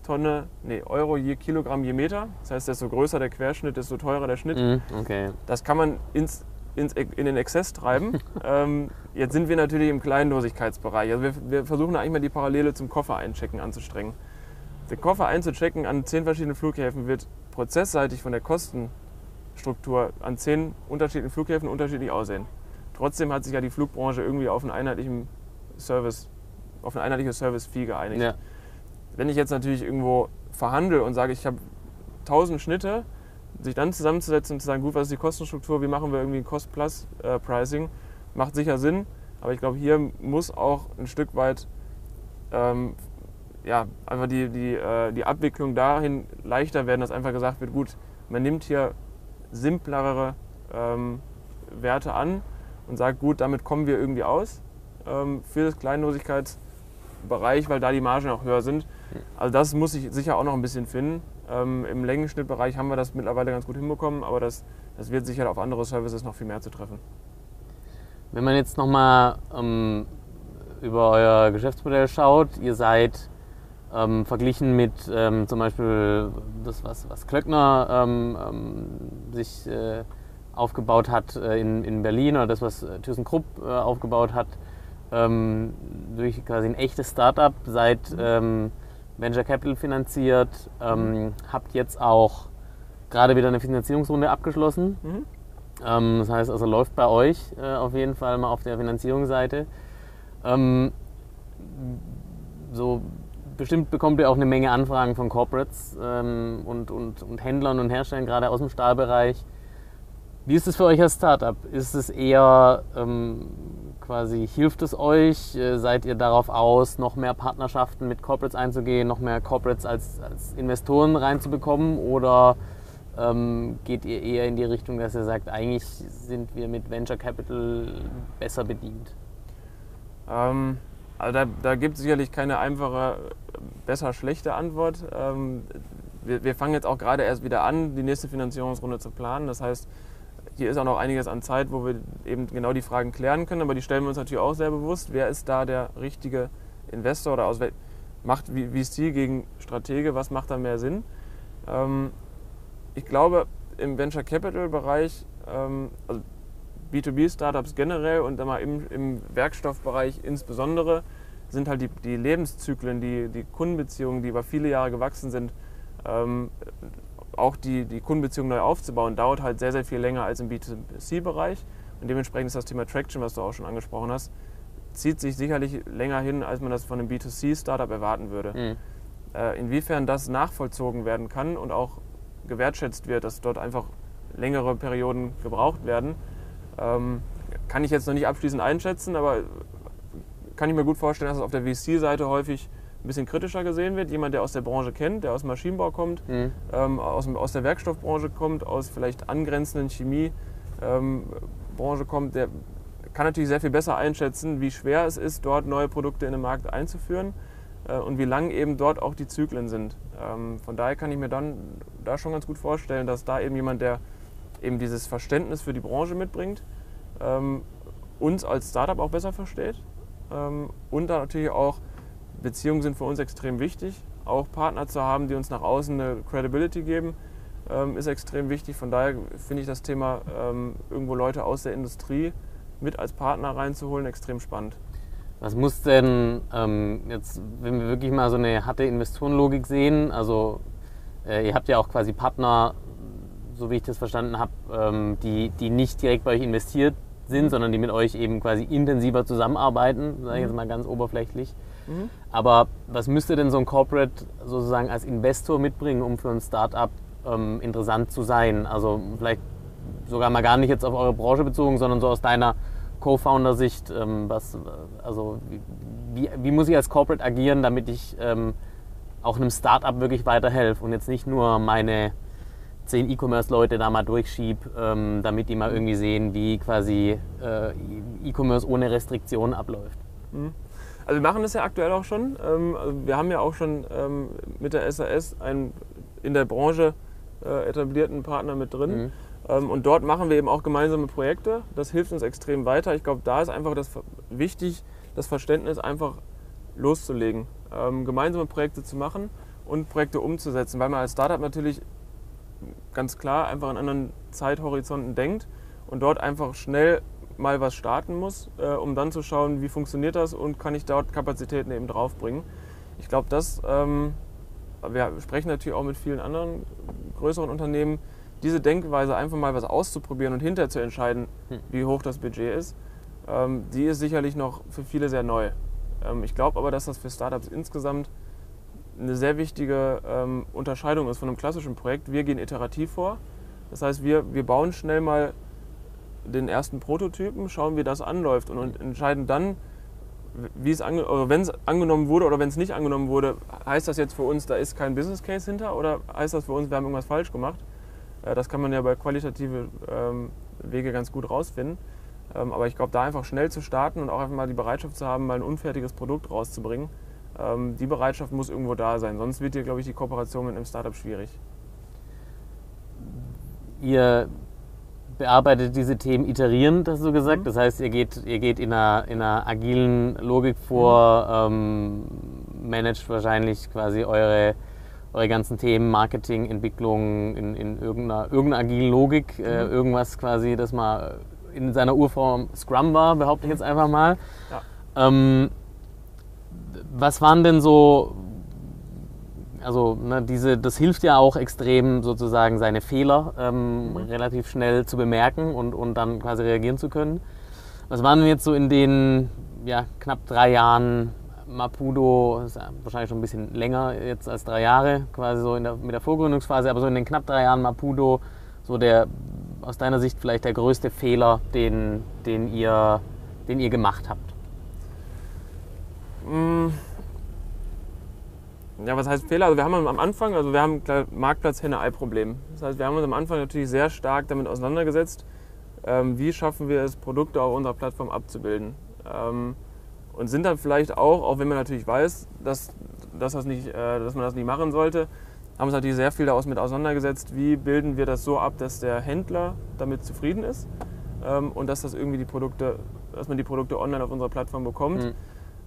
Tonne, nee, Euro je Kilogramm je Meter. Das heißt, desto größer der Querschnitt, desto teurer der Schnitt. Mhm, okay. Das kann man ins ins, in den Exzess treiben. ähm, jetzt sind wir natürlich im Kleinlosigkeitsbereich. Also wir, wir, versuchen eigentlich mal die Parallele zum Koffer einchecken anzustrengen. Den Koffer einzuchecken an zehn verschiedenen Flughäfen wird prozessseitig von der Kostenstruktur an zehn unterschiedlichen Flughäfen unterschiedlich aussehen. Trotzdem hat sich ja die Flugbranche irgendwie auf einen einheitlichen Service, auf eine einheitliche Service-Fee geeinigt. Ja. Wenn ich jetzt natürlich irgendwo verhandle und sage, ich habe 1000 Schnitte, sich dann zusammenzusetzen und zu sagen, gut, was ist die Kostenstruktur, wie machen wir irgendwie ein Cost-Plus-Pricing, macht sicher Sinn. Aber ich glaube, hier muss auch ein Stück weit ähm, ja, einfach die, die, äh, die Abwicklung dahin leichter werden, dass einfach gesagt wird, gut, man nimmt hier simplere ähm, Werte an und sagt, gut, damit kommen wir irgendwie aus ähm, für das Kleinlosigkeitsbereich, weil da die Margen auch höher sind. Also das muss ich sicher auch noch ein bisschen finden. Ähm, Im Längenschnittbereich haben wir das mittlerweile ganz gut hinbekommen, aber das, das wird sicher auf andere Services noch viel mehr zu treffen. Wenn man jetzt nochmal ähm, über euer Geschäftsmodell schaut, ihr seid ähm, verglichen mit ähm, zum Beispiel das, was, was Klöckner ähm, ähm, sich äh, aufgebaut hat äh, in, in Berlin oder das, was äh, ThyssenKrupp äh, aufgebaut hat, ähm, durch quasi ein echtes Startup seit mhm. Venture Capital finanziert, ähm, habt jetzt auch gerade wieder eine Finanzierungsrunde abgeschlossen. Mhm. Ähm, das heißt also, läuft bei euch äh, auf jeden Fall mal auf der Finanzierungsseite. Ähm, so bestimmt bekommt ihr auch eine Menge Anfragen von Corporates ähm, und, und, und Händlern und Herstellern, gerade aus dem Stahlbereich. Wie ist es für euch als Startup? Ist es eher ähm, quasi, hilft es euch? Äh, seid ihr darauf aus, noch mehr Partnerschaften mit Corporates einzugehen, noch mehr Corporates als, als Investoren reinzubekommen? Oder ähm, geht ihr eher in die Richtung, dass ihr sagt, eigentlich sind wir mit Venture Capital besser bedient? Ähm, also da, da gibt es sicherlich keine einfache, besser, schlechte Antwort. Ähm, wir, wir fangen jetzt auch gerade erst wieder an, die nächste Finanzierungsrunde zu planen. Das heißt, hier ist auch noch einiges an Zeit, wo wir eben genau die Fragen klären können, aber die stellen wir uns natürlich auch sehr bewusst. Wer ist da der richtige Investor oder aus macht VC gegen Stratege, was macht da mehr Sinn? Ähm, ich glaube, im Venture Capital Bereich, ähm, also B2B-Startups generell und dann im, im Werkstoffbereich insbesondere, sind halt die, die Lebenszyklen, die, die Kundenbeziehungen, die über viele Jahre gewachsen sind, ähm, auch die, die Kundenbeziehung neu aufzubauen, dauert halt sehr, sehr viel länger als im B2C-Bereich. Und dementsprechend ist das Thema Traction, was du auch schon angesprochen hast, zieht sich sicherlich länger hin, als man das von einem B2C-Startup erwarten würde. Mhm. Äh, inwiefern das nachvollzogen werden kann und auch gewertschätzt wird, dass dort einfach längere Perioden gebraucht werden, ähm, kann ich jetzt noch nicht abschließend einschätzen, aber kann ich mir gut vorstellen, dass es auf der VC-Seite häufig ein bisschen kritischer gesehen wird. Jemand, der aus der Branche kennt, der aus dem Maschinenbau kommt, mhm. ähm, aus, aus, der Werkstoffbranche kommt, aus vielleicht angrenzenden Chemiebranche ähm, kommt, der kann natürlich sehr viel besser einschätzen, wie schwer es ist, dort neue Produkte in den Markt einzuführen äh, und wie lang eben dort auch die Zyklen sind. Ähm, von daher kann ich mir dann da schon ganz gut vorstellen, dass da eben jemand, der eben dieses Verständnis für die Branche mitbringt, ähm, uns als Startup auch besser versteht ähm, und dann natürlich auch Beziehungen sind für uns extrem wichtig. Auch Partner zu haben, die uns nach außen eine Credibility geben, ähm, ist extrem wichtig. Von daher finde ich das Thema, ähm, irgendwo Leute aus der Industrie mit als Partner reinzuholen, extrem spannend. Was muss denn ähm, jetzt, wenn wir wirklich mal so eine harte Investorenlogik sehen, also äh, ihr habt ja auch quasi Partner, so wie ich das verstanden habe, ähm, die, die nicht direkt bei euch investiert sind, sondern die mit euch eben quasi intensiver zusammenarbeiten, sage ich jetzt mhm. mal ganz oberflächlich. Aber was müsste denn so ein Corporate sozusagen als Investor mitbringen, um für ein Startup ähm, interessant zu sein? Also vielleicht sogar mal gar nicht jetzt auf eure Branche bezogen, sondern so aus deiner Co-Founder-Sicht, ähm, was, also wie, wie, muss ich als Corporate agieren, damit ich ähm, auch einem Startup wirklich weiterhelfe und jetzt nicht nur meine zehn E-Commerce-Leute da mal durchschiebe, ähm, damit die mal irgendwie sehen, wie quasi äh, E-Commerce ohne Restriktionen abläuft. Mhm. Also wir machen das ja aktuell auch schon. Ähm, also wir haben ja auch schon ähm, mit der SAS einen in der Branche äh, etablierten Partner mit drin. Mhm. Ähm, und dort machen wir eben auch gemeinsame Projekte. Das hilft uns extrem weiter. Ich glaube, da ist einfach das wichtig, das Verständnis einfach loszulegen, gemeinsame Projekte zu machen und Projekte umzusetzen, weil man als Startup natürlich ganz klar einfach in anderen Zeithorizonten denkt und dort einfach schnell mal was starten muss, äh, um dann zu schauen, wie funktioniert das und kann ich dort Kapazitäten eben draufbringen. Ich glaube, das, ähm, wir sprechen natürlich auch mit vielen anderen größeren Unternehmen, diese Denkweise einfach mal was auszuprobieren und hinterher zu entscheiden, hm. wie hoch das Budget ist, ähm, die ist sicherlich noch für viele sehr neu. Ähm, ich glaube aber, dass das für Startups insgesamt eine sehr wichtige ähm, Unterscheidung ist von einem klassischen Projekt. Wir gehen iterativ vor. Das heißt, wir, wir bauen schnell mal den ersten Prototypen, schauen, wie das anläuft und entscheiden dann, wie es wenn es angenommen wurde oder wenn es nicht angenommen wurde, heißt das jetzt für uns, da ist kein Business Case hinter oder heißt das für uns, wir haben irgendwas falsch gemacht? Äh, das kann man ja bei qualitative ähm, Wege ganz gut rausfinden. Ähm, aber ich glaube, da einfach schnell zu starten und auch einfach mal die Bereitschaft zu haben, mal ein unfertiges Produkt rauszubringen, ähm, die Bereitschaft muss irgendwo da sein. Sonst wird hier, glaube ich, die Kooperation mit einem Startup schwierig. Ihr bearbeitet diese Themen iterierend, hast du gesagt. Mhm. Das heißt, ihr geht, ihr geht in, einer, in einer agilen Logik vor, mhm. ähm, managt wahrscheinlich quasi eure, eure ganzen Themen, Marketing, Entwicklung in, in irgendeiner, irgendeiner agilen Logik. Äh, mhm. Äh, irgendwas quasi, das mal in seiner Urform Scrum war, behaupte ich jetzt einfach mal. Ja. Ähm, was waren denn so, also ne, diese, das hilft ja auch extrem sozusagen seine Fehler ähm, mhm. relativ schnell zu bemerken und, und dann quasi reagieren zu können. Was waren denn jetzt so in den ja, knapp drei Jahren Mapudo, ist wahrscheinlich schon ein bisschen länger jetzt als drei Jahre, quasi so in der, mit der Vorgründungsphase, aber so in den knapp drei Jahren Mapudo, so der aus deiner Sicht vielleicht der größte Fehler, den, den, ihr, den ihr gemacht habt? Mm. Ja, was heißt Fehler? Also wir haben am Anfang, also wir haben Marktplatz Henne-Ei-Problem. Das heißt, wir haben uns am Anfang natürlich sehr stark damit auseinandergesetzt, ähm, wie schaffen wir es, Produkte auf unserer Plattform abzubilden. Ähm, und sind dann vielleicht auch, auch wenn man natürlich weiß, dass, dass, das nicht, äh, dass man das nicht machen sollte, haben uns natürlich sehr viel daraus mit auseinandergesetzt, wie bilden wir das so ab, dass der Händler damit zufrieden ist ähm, und dass das irgendwie die Produkte, dass man die Produkte online auf unserer Plattform bekommt. Mhm.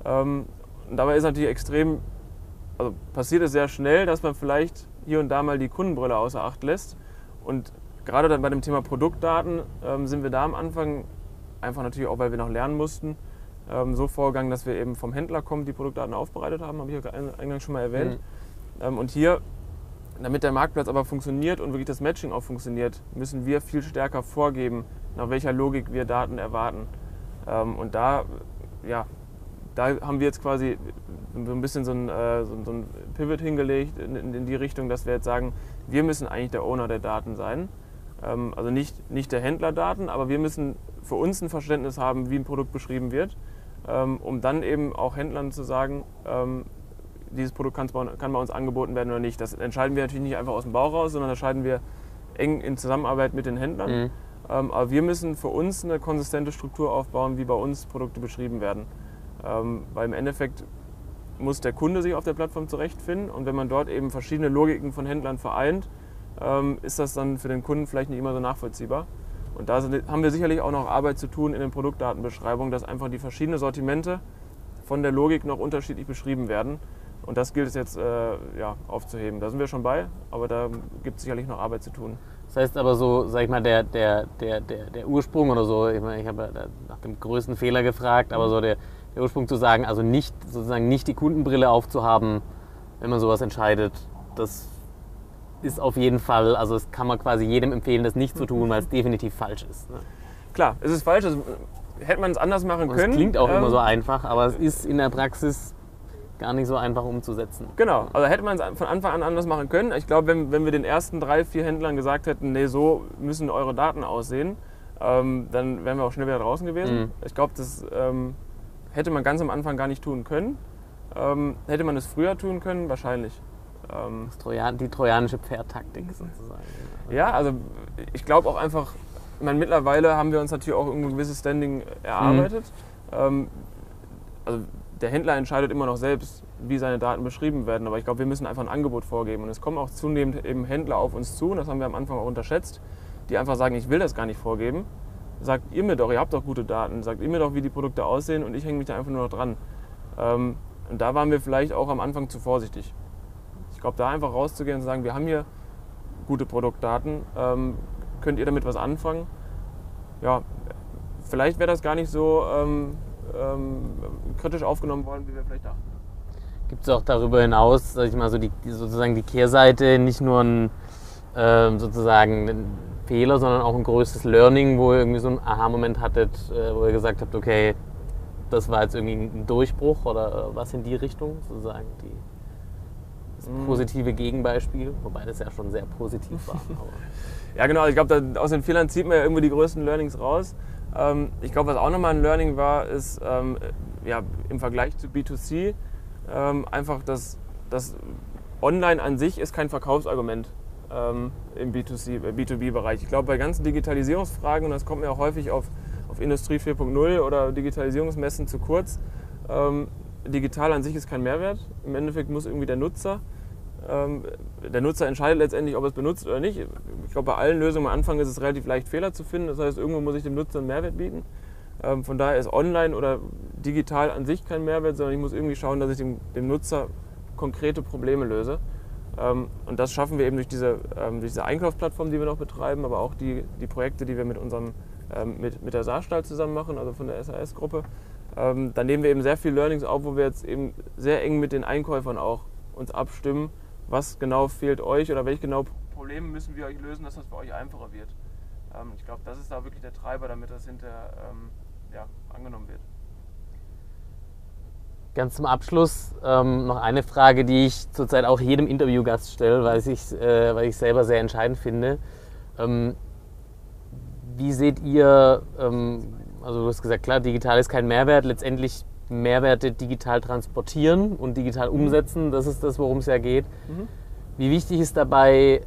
Ähm, dabei ist natürlich extrem, also passiert es sehr schnell, dass man vielleicht hier und da mal die Kundenbrille außer Acht lässt. Und gerade dann bei dem Thema Produktdaten ähm, sind wir da am Anfang, einfach natürlich auch, weil wir noch lernen mussten, ähm, so vorgegangen, dass wir eben vom Händler kommen, die Produktdaten aufbereitet haben, habe ich ja eingangs schon mal erwähnt. Mhm. Ähm, und hier, damit der Marktplatz aber funktioniert und wirklich das Matching auch funktioniert, müssen wir viel stärker vorgeben, nach welcher Logik wir Daten erwarten. Ähm, und da ja, da haben wir jetzt quasi so ein bisschen so ein, äh, so, ein Pivot hingelegt in, in, die Richtung, dass wir jetzt sagen, wir müssen eigentlich der Owner der Daten sein. Ähm, also nicht, nicht der Händler Daten, aber wir müssen für uns ein Verständnis haben, wie ein Produkt beschrieben wird, ähm, um dann eben auch Händlern zu sagen, ähm, dieses Produkt kann bei uns angeboten werden oder nicht. Das entscheiden wir natürlich nicht einfach aus dem Bauch raus, sondern entscheiden wir eng in Zusammenarbeit mit den Händlern. Mhm. Aber wir müssen für uns eine konsistente Struktur aufbauen, wie bei uns Produkte beschrieben werden. Ähm, weil im Endeffekt muss der Kunde sich auf der Plattform zurechtfinden und wenn man dort eben verschiedene Logiken von Händlern vereint, ähm, ist das dann für den Kunden vielleicht nicht immer so nachvollziehbar. Und da haben wir sicherlich auch noch Arbeit zu tun in den Produktdatenbeschreibungen, dass einfach die verschiedenen Sortimente von der Logik noch unterschiedlich beschrieben werden. Und das gilt es jetzt äh, ja, aufzuheben. Da sind wir schon bei, aber da gibt es sicherlich noch Arbeit zu tun. Das heißt aber so, sag ich mal, der, der, der, der, der Ursprung oder so, ich, meine, ich habe nach dem größten Fehler gefragt, aber so der, der Ursprung zu sagen, also nicht sozusagen nicht die Kundenbrille aufzuhaben, wenn man sowas entscheidet, das ist auf jeden Fall, also das kann man quasi jedem empfehlen, das nicht zu tun, weil es definitiv falsch ist. Ne? Klar, es ist falsch, also hätte man es anders machen Und können. Es klingt auch ähm, immer so einfach, aber es ist in der Praxis gar nicht so einfach umzusetzen. Genau, also hätte man es von Anfang an anders machen können. Ich glaube, wenn, wenn wir den ersten drei, vier Händlern gesagt hätten, nee, so müssen eure Daten aussehen, ähm, dann wären wir auch schnell wieder draußen gewesen. Mhm. Ich glaube, das ähm, hätte man ganz am Anfang gar nicht tun können. Ähm, hätte man es früher tun können? Wahrscheinlich. Ähm, Trojan, die trojanische Pferdtaktik sozusagen. ja, also ich glaube auch einfach, ich meine, mittlerweile haben wir uns natürlich auch ein gewisses Standing erarbeitet. Ähm, also der Händler entscheidet immer noch selbst, wie seine Daten beschrieben werden, aber ich glaube, wir müssen einfach ein Angebot vorgeben. Und es kommen auch zunehmend eben Händler auf uns zu, und das haben wir am Anfang auch unterschätzt, die einfach sagen, ich will das gar nicht vorgeben. Sagt ihr mir doch, ihr habt doch gute Daten, sagt ihr mir doch, wie die Produkte aussehen und ich hänge mich da einfach nur noch dran. Ähm, und da waren wir vielleicht auch am Anfang zu vorsichtig. Ich glaube, da einfach rauszugehen und zu sagen, wir haben hier gute Produktdaten, ähm, könnt ihr damit was anfangen? Ja, vielleicht wäre das gar nicht so ähm, ähm, kritisch aufgenommen worden, wie wir vielleicht dachten. Gibt es auch darüber hinaus, sag ich mal, so die, sozusagen die Kehrseite, nicht nur ein ähm, sozusagen Fehler, sondern auch ein größtes Learning, wo ihr irgendwie so einen Aha-Moment hattet, äh, wo ihr gesagt habt, okay, das war jetzt irgendwie ein Durchbruch oder äh, was in die Richtung, sozusagen die, das Mhm. positive Gegenbeispiel, wobei das ja schon sehr positiv war. Ja, genau. Ich glaube, aus den Fehlern zieht man ja irgendwie die größten Learnings raus. Ähm, ich glaube, was auch nochmal ein Learning war, ist ähm, ja, im Vergleich zu B2C ähm, einfach, dass das Online an sich ist kein Verkaufsargument ähm, im B2C, äh, B2B-Bereich. Ich glaube, bei ganzen Digitalisierungsfragen, und das kommt mir auch häufig auf, auf Industrie 4.0 oder Digitalisierungsmessen zu kurz, ähm, digital an sich ist kein Mehrwert. Im Endeffekt muss irgendwie der Nutzer ähm, der Nutzer entscheidet letztendlich, ob er es benutzt oder nicht. Ich glaube, bei allen Lösungen am Anfang ist es relativ leicht, Fehler zu finden. Das heißt, irgendwo muss ich dem Nutzer einen Mehrwert bieten. Ähm, von daher ist online oder digital an sich kein Mehrwert, sondern ich muss irgendwie schauen, dass ich dem, dem Nutzer konkrete Probleme löse. Ähm, und das schaffen wir eben durch diese, ähm, durch diese Einkaufsplattform, die wir noch betreiben, aber auch die, die Projekte, die wir mit, unserem, ähm, mit, mit der Saarstahl zusammen machen, also von der SAS-Gruppe. Ähm, da nehmen wir eben sehr viel Learnings auf, wo wir jetzt eben sehr eng mit den Einkäufern auch uns abstimmen, was genau fehlt euch oder welche genau Probleme müssen wir euch lösen, dass das für euch einfacher wird. Ähm, ich glaube, das ist da wirklich der Treiber, damit das hinterher ähm, ja, angenommen wird. Ganz zum Abschluss ähm, noch eine Frage, die ich zurzeit auch jedem Interviewgast stelle, weil ich äh, weil ich selber sehr entscheidend finde. Ähm, wie seht ihr, ähm, also du hast gesagt, klar, digital ist kein Mehrwert, letztendlich Mehrwerte digital transportieren und digital umsetzen, das ist das, worum es ja geht. Mhm. Wie wichtig ist dabei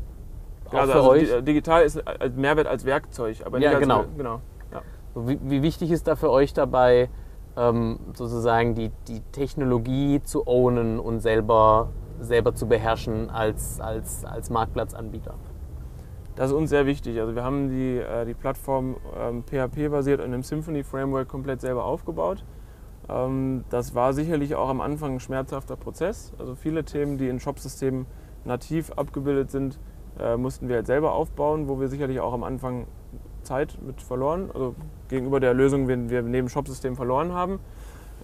auch Ja, also, für also euch, di- digital ist als Mehrwert als Werkzeug, aber nicht Ja, als genau. genau. Ja. wie, wie wichtig ist da für euch dabei, ähm, sozusagen die, die Technologie zu ownen und selber, selber zu beherrschen als, als, als Marktplatzanbieter? Das ist uns sehr wichtig. Also wir haben die, äh, die Plattform ähm, PHP-basiert in einem Symfony-Framework komplett selber aufgebaut. Ähm, das war sicherlich auch am Anfang ein schmerzhafter Prozess. Also viele Themen, die in Shopsystemen nativ abgebildet sind, äh, mussten wir halt selber aufbauen, wo wir sicherlich auch am Anfang Zeit mit verloren, also gegenüber der Lösung, wenn wir neben Shopsystem verloren haben.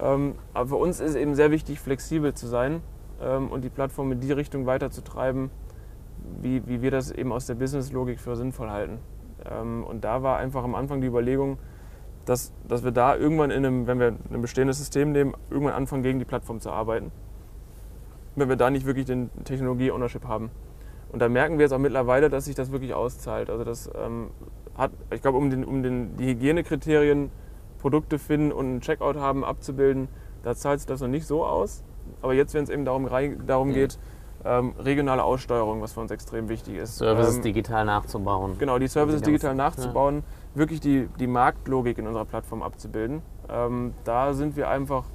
Ähm, aber für uns ist eben sehr wichtig, flexibel zu sein ähm, und die Plattform in die Richtung weiterzutreiben, wie, wie wir das eben aus der Businesslogik für sinnvoll halten. Ähm, und da war einfach am Anfang die Überlegung, dass, dass wir da irgendwann in einem, wenn wir ein bestehendes System nehmen, irgendwann anfangen, gegen die Plattform zu arbeiten. Wenn wir da nicht wirklich den Technologie-Ownership haben. Und da merken wir jetzt auch mittlerweile, dass sich das wirklich auszahlt. Also das ähm, hat, ich glaube, um, den, um den, die Hygienekriterien, Produkte finden und einen Checkout haben, abzubilden, da zahlt sich das noch nicht so aus. Aber jetzt, wenn es eben darum, darum Mhm. geht, ähm, regionale Aussteuerung, was für uns extrem wichtig ist. Services Ähm, digital nachzubauen. Genau, die Services digital nachzubauen, wirklich die, die Marktlogik in unserer Plattform abzubilden. Ähm, da sind wir einfach,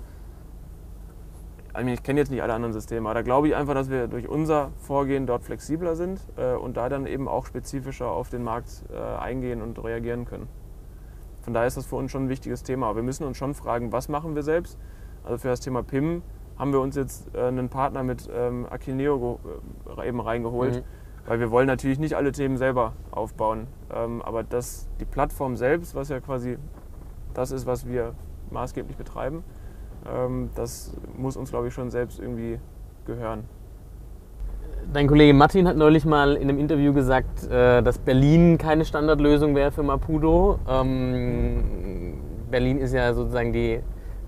ich, kenne jetzt nicht alle anderen Systeme, aber da glaube ich einfach, dass wir durch unser Vorgehen dort flexibler sind äh, und da dann eben auch spezifischer auf den Markt äh, eingehen und reagieren können. Von daher ist das für uns schon ein wichtiges Thema. Aber wir müssen uns schon fragen, was machen wir selbst? Also für das Thema PIM haben wir uns jetzt äh, einen Partner mit ähm, Akineo eben reingeholt. Mhm. Weil wir wollen natürlich nicht alle Themen selber aufbauen. Ähm, aber das, die Plattform selbst, was ja quasi das ist, was wir maßgeblich betreiben, das muss uns, glaube ich, schon selbst irgendwie gehören. Dein Kollege Martin hat neulich mal in einem Interview gesagt, äh, dass Berlin keine Standardlösung wäre für Mapudo. Ähm, Berlin ist ja sozusagen die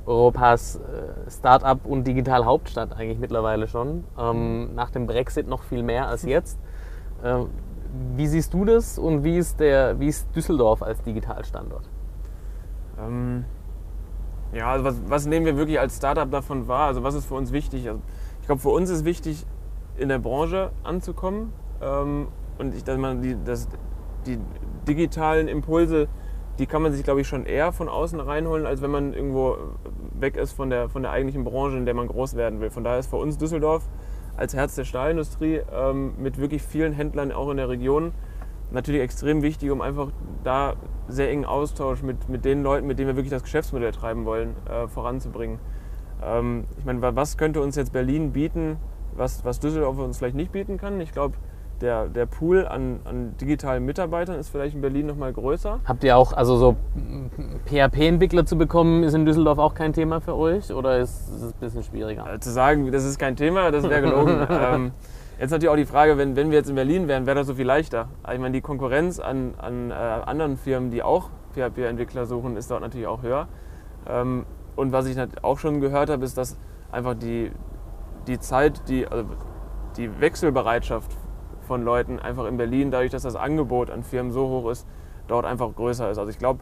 Europas äh, Start-up und Digital-Hauptstadt eigentlich mittlerweile schon. Ähm, nach dem Brexit noch viel mehr als jetzt. Äh, wie siehst du das und wie ist, der, wie ist Düsseldorf als Digitalstandort? Ähm, ja, also was, was, nehmen wir wirklich als Startup davon wahr? Also was ist für uns wichtig? Also ich glaube, für uns ist wichtig, in der Branche anzukommen ähm, und ich, dass man die, dass die digitalen Impulse, die kann man sich, glaube ich, schon eher von außen reinholen, als wenn man irgendwo weg ist von der, von der eigentlichen Branche, in der man groß werden will. Von daher ist für uns Düsseldorf als Herz der Stahlindustrie ähm, mit wirklich vielen Händlern auch in der Region natürlich extrem wichtig, um einfach da sehr engen Austausch mit, mit den Leuten, mit denen wir wirklich das Geschäftsmodell treiben wollen, äh, voranzubringen. Ähm, ich meine, was könnte uns jetzt Berlin bieten, was, was Düsseldorf uns vielleicht nicht bieten kann? Ich glaube, der, der Pool an, an digitalen Mitarbeitern ist vielleicht in Berlin noch mal größer. Habt ihr auch, also so PHP-Entwickler zu bekommen, ist in Düsseldorf auch kein Thema für euch oder ist es ein bisschen schwieriger? Also zu sagen, das ist kein Thema, das wäre gelogen. ähm, jetzt natürlich auch die Frage, wenn, wenn wir jetzt in Berlin wären, wäre das so viel leichter. Ich meine, die Konkurrenz an, an äh, anderen Firmen, die auch PHP-Entwickler suchen, ist dort natürlich auch höher. Ähm, und was ich auch schon gehört habe, ist, dass einfach die, die Zeit, die, also die Wechselbereitschaft von Leuten einfach in Berlin, dadurch, dass das Angebot an Firmen so hoch ist, dort einfach größer ist. Also ich glaube,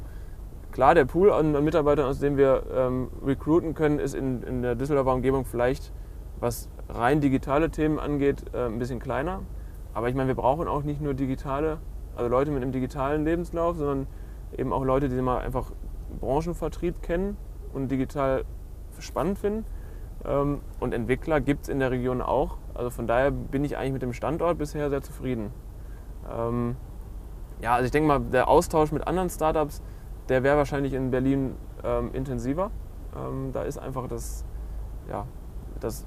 klar, der Pool an Mitarbeitern, aus dem wir ähm, recruiten können, ist in, in der Düsseldorfer Umgebung vielleicht, was rein digitale Themen angeht, äh, ein bisschen kleiner. Aber ich meine, wir brauchen auch nicht nur digitale, also Leute mit einem digitalen Lebenslauf, sondern eben auch Leute, die mal einfach Branchenvertrieb kennen und digital spannend finden. Ähm, und Entwickler gibt es in der Region auch. Also von daher bin ich eigentlich mit dem Standort bisher sehr zufrieden. Ähm, ja, also ich denke mal, der Austausch mit anderen Startups, der wäre wahrscheinlich in Berlin ähm, intensiver. Ähm, da ist einfach das, ja, das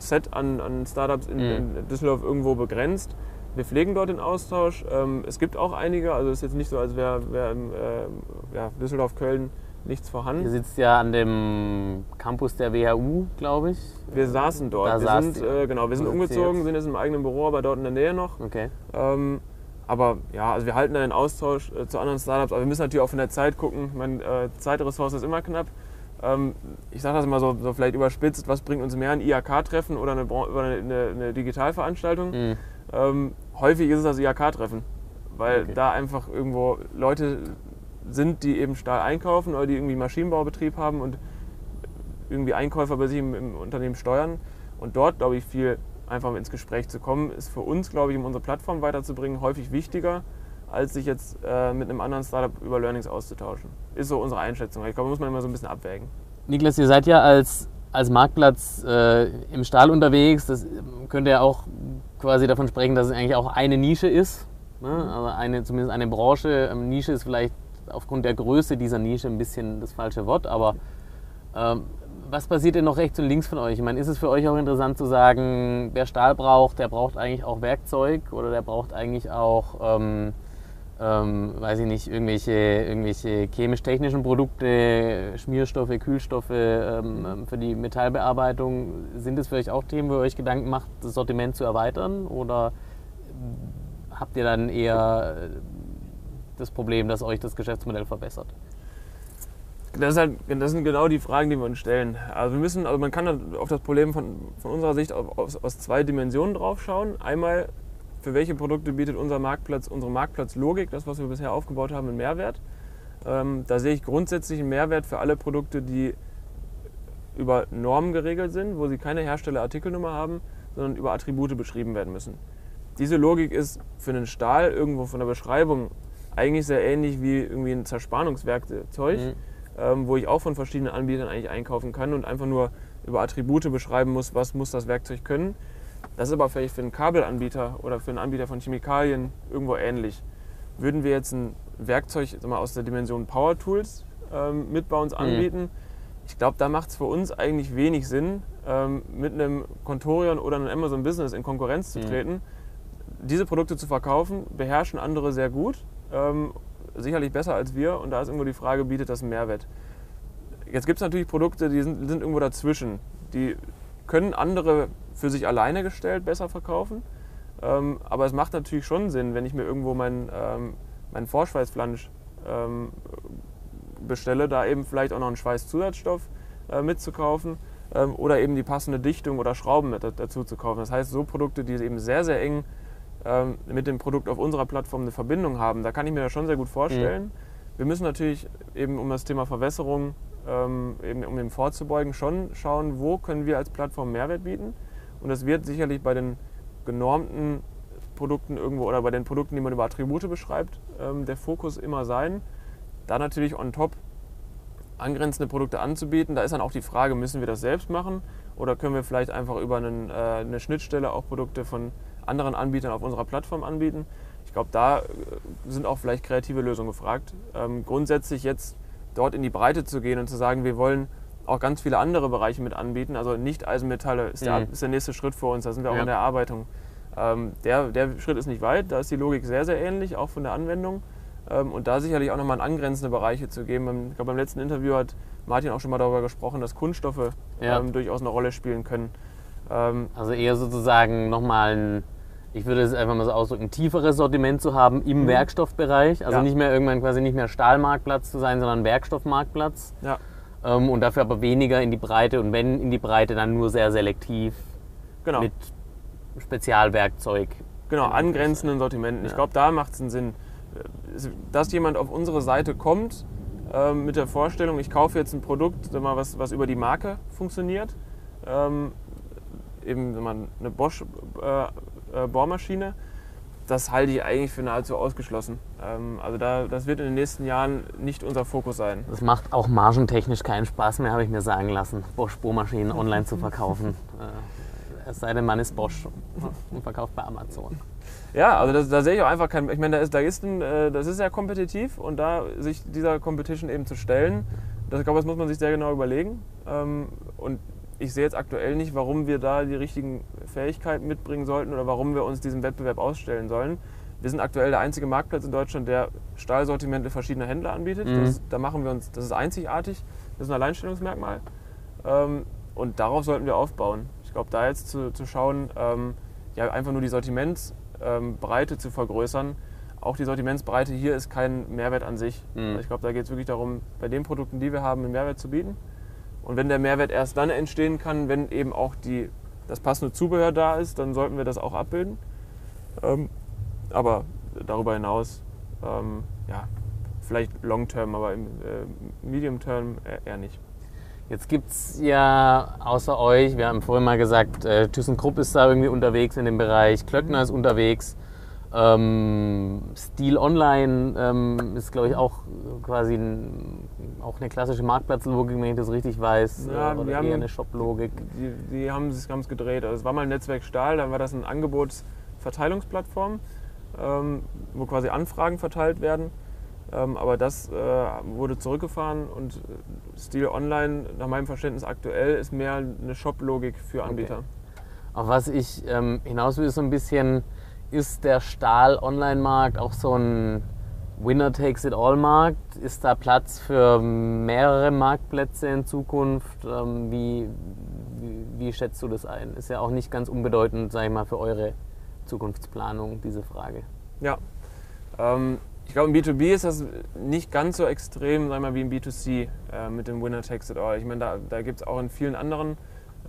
Set an, an Startups in, mhm. in, Düsseldorf irgendwo begrenzt. Wir pflegen dort den Austausch. Ähm, es gibt auch einige, also es ist jetzt nicht so, als wäre wär, äh, ja, Düsseldorf, Köln nichts vorhanden. Ihr sitzt ja an dem Campus der WHU, glaube ich. Wir saßen dort. Da wir sind, äh, genau, wir sind umgezogen, sind jetzt im eigenen Büro, aber dort in der Nähe noch. Okay. Ähm, aber ja, also wir halten da den Austausch äh, zu anderen Startups, aber wir müssen natürlich auch von der Zeit gucken. Meine, äh, Zeitressource ist immer knapp. Ähm, ich sage das immer so, so, vielleicht überspitzt, was bringt uns mehr, ein IHK-Treffen oder eine, eine, eine Digitalveranstaltung? Mhm. Ähm, häufig ist es das IHK-Treffen, weil okay. da einfach irgendwo Leute sind, die eben Stahl einkaufen oder die irgendwie Maschinenbaubetrieb haben und irgendwie Einkäufer bei sich im, im Unternehmen steuern. Und dort, glaube ich, viel einfach ins Gespräch zu kommen, ist für uns, glaube ich, um unsere Plattform weiterzubringen, häufig wichtiger, als sich jetzt äh, mit einem anderen Startup über Learnings auszutauschen. Ist so unsere Einschätzung. Ich glaube, muss man immer so ein bisschen abwägen. Niklas, ihr seid ja als, als Marktplatz äh, im Stahl unterwegs. Das könnte ja auch quasi davon sprechen, dass es eigentlich auch eine Nische ist. Ne? Also eine, zumindest eine Branche. Ähm, Nische ist vielleicht aufgrund der Größe dieser Nische ein bisschen das falsche Wort, aber ähm, was passiert denn noch rechts und links von euch? Ich meine, ist es für euch auch interessant zu sagen, wer Stahl braucht, der braucht eigentlich auch Werkzeug oder der braucht eigentlich auch, ähm, ähm, weiß ich nicht, irgendwelche, irgendwelche chemisch-technischen Produkte, Schmierstoffe, Kühlstoffe ähm, ähm für die Metallbearbeitung. Sind es für euch auch Themen, wo ihr euch Gedanken macht, das Sortiment zu erweitern oder habt ihr dann eher das Problem, dass euch das Geschäftsmodell verbessert? Das, halt, das, sind genau die Fragen, die wir uns stellen. Also wir müssen, also man kann auf das Problem von, von unserer Sicht aus, aus, zwei Dimensionen drauf schauen. Einmal, für welche Produkte bietet unser Marktplatz, unsere Marktplatzlogik, das, was wir bisher aufgebaut haben, einen Mehrwert. Ähm, da sehe ich grundsätzlich einen Mehrwert für alle Produkte, die über Normen geregelt sind, wo sie keine Herstellerartikelnummer haben, sondern über Attribute beschrieben werden müssen. Diese Logik ist für einen Stahl irgendwo von der Beschreibung eigentlich sehr ähnlich wie irgendwie ein Zerspannungswerkzeug, mhm. ähm, wo ich auch von verschiedenen Anbietern eigentlich einkaufen kann und einfach nur über Attribute beschreiben muss, was muss das Werkzeug können. Das ist aber vielleicht für einen Kabelanbieter oder für einen Anbieter von Chemikalien irgendwo ähnlich. Würden wir jetzt ein Werkzeug mal, aus der Dimension Power Tools ähm, mit bei uns mhm. anbieten, mhm. ich glaube, da macht es für uns eigentlich wenig Sinn, ähm, mit einem Contorion oder einem Amazon Business in Konkurrenz zu mhm. treten. Mhm. Diese Produkte zu verkaufen, beherrschen andere sehr gut ähm, sicherlich besser als wir und da ist irgendwo die Frage, bietet das einen Mehrwert? Jetzt gibt es natürlich Produkte, die sind, sind, irgendwo dazwischen. Die können andere für sich alleine gestellt besser verkaufen, ähm, aber es macht natürlich schon Sinn, wenn ich mir irgendwo meinen ähm, mein Vorschweißflansch ähm, bestelle, da eben vielleicht auch noch einen Schweißzusatzstoff äh, mitzukaufen ähm, oder eben die passende Dichtung oder Schrauben mit dazu zu kaufen. Das heißt, so Produkte, die eben sehr, sehr eng ähm, mit dem Produkt auf unserer Plattform eine Verbindung haben, da kann ich mir das schon sehr gut vorstellen. Mhm. Wir müssen natürlich eben um das Thema Verwässerung, ähm, eben um dem vorzubeugen, schon schauen, wo können wir als Plattform Mehrwert bieten. Und das wird sicherlich bei den genormten Produkten irgendwo oder bei den Produkten, die man über Attribute beschreibt, ähm, der Fokus immer sein. Da natürlich on top angrenzende Produkte anzubieten. Da ist dann auch die Frage, müssen wir das selbst machen oder können wir vielleicht einfach über einen, äh, eine Schnittstelle auch Produkte von anderen Anbietern auf unserer Plattform anbieten. Ich glaube, da äh, sind auch vielleicht kreative Lösungen gefragt. Ähm, grundsätzlich jetzt dort in die Breite zu gehen und zu sagen, wir wollen auch ganz viele andere Bereiche mit anbieten. Also nicht Eisenmetalle ist der, mhm. ist der nächste Schritt für uns. Da sind wir auch ja. in der Erarbeitung. Ähm, der, der Schritt ist nicht weit, da ist die Logik sehr, sehr ähnlich, auch von der Anwendung. Ähm, und da sicherlich auch nochmal angrenzende Bereiche zu geben. Ich glaube, beim letzten Interview hat Martin auch schon mal darüber gesprochen, dass Kunststoffe ja. ähm, durchaus eine Rolle spielen können. Ähm, also eher sozusagen nochmal ein, ich würde es einfach mal so ausdrücken, tieferes Sortiment zu haben im mhm. Werkstoffbereich. Also ja. nicht mehr irgendwann quasi nicht mehr Stahlmarktplatz zu sein, sondern Werkstoffmarktplatz. Ja. Ähm, und dafür aber weniger in die Breite und wenn in die Breite, dann nur sehr selektiv. Genau. Mit Spezialwerkzeug. Genau, angrenzenden Sortimenten. Ja. Ich glaube, da macht es einen Sinn, dass jemand auf unsere Seite kommt äh, mit der Vorstellung, ich kaufe jetzt ein Produkt, mal, was, was über die Marke funktioniert. Ähm, eben mal, eine Bosch äh, äh, Bohrmaschine. Das halte ich eigentlich für nahezu ausgeschlossen. Ähm, also da, das wird in den nächsten Jahren nicht unser Fokus sein. Das macht auch margentechnisch keinen Spaß mehr, habe ich mir sagen lassen, Bosch Bohrmaschinen online zu verkaufen. Äh, es sei denn, man ist Bosch und verkauft bei Amazon. Ja, also das, da sehe ich auch einfach kein. Ich meine, da ist, da ist ein, äh, das ist ja kompetitiv und da sich dieser Competition eben zu stellen, das, ich glaube, das muss man sich sehr genau überlegen. Ähm, und ich sehe jetzt aktuell nicht, warum wir da die richtigen Fähigkeiten mitbringen sollten oder warum wir uns diesem Wettbewerb ausstellen sollen. Wir sind aktuell der einzige Marktplatz in Deutschland, der Stahlsortimente verschiedener Händler anbietet. Mhm. Das, da machen wir uns, das ist einzigartig, das ist ein Alleinstellungsmerkmal. Ähm, und darauf sollten wir aufbauen. Ich glaube, da jetzt zu, zu schauen, ähm, ja, einfach nur die Sortimentsbreite ähm, zu vergrößern. Auch die Sortimentsbreite hier ist kein Mehrwert an sich. Mhm. Ich glaube, da geht es wirklich darum, bei den Produkten, die wir haben, einen Mehrwert zu bieten. Und wenn der Mehrwert erst dann entstehen kann, wenn eben auch die, das passende Zubehör da ist, dann sollten wir das auch abbilden. Ähm, aber darüber hinaus, ähm, ja, vielleicht Long-Term, aber im äh, Medium-Term eher nicht. Jetzt gibt es ja außer euch, wir haben vorhin mal gesagt, äh, ThyssenKrupp ist da irgendwie unterwegs in dem Bereich, Klöckner ist unterwegs. Ähm, Steel Online ähm, ist, glaube ich, auch quasi ein, auch eine klassische Marktplatzlogik, wenn ich das richtig weiß. Ja, äh, oder eher eine Shop-Logik. Die, die haben es ganz gedreht. Also es war mal ein Netzwerk Stahl, dann war das eine Angebotsverteilungsplattform, ähm, wo quasi Anfragen verteilt werden. Ähm, aber das äh, wurde zurückgefahren und Steel Online, nach meinem Verständnis aktuell, ist mehr eine Shop-Logik für Anbieter. Okay. Auf was ich ähm, hinaus will, ist so ein bisschen, ist der Stahl-Online-Markt auch so ein Winner-Takes-it-all-Markt? Ist da Platz für mehrere Marktplätze in Zukunft? Ähm, wie, wie, wie, schätzt du das ein? Ist ja auch nicht ganz unbedeutend, sage ich mal, für eure Zukunftsplanung, diese Frage. Ja, ähm, ich glaube, im B2B ist das nicht ganz so extrem sag mal, wie im B2C äh, mit dem Winner Takes It All. Ich meine, da, da gibt es auch in vielen anderen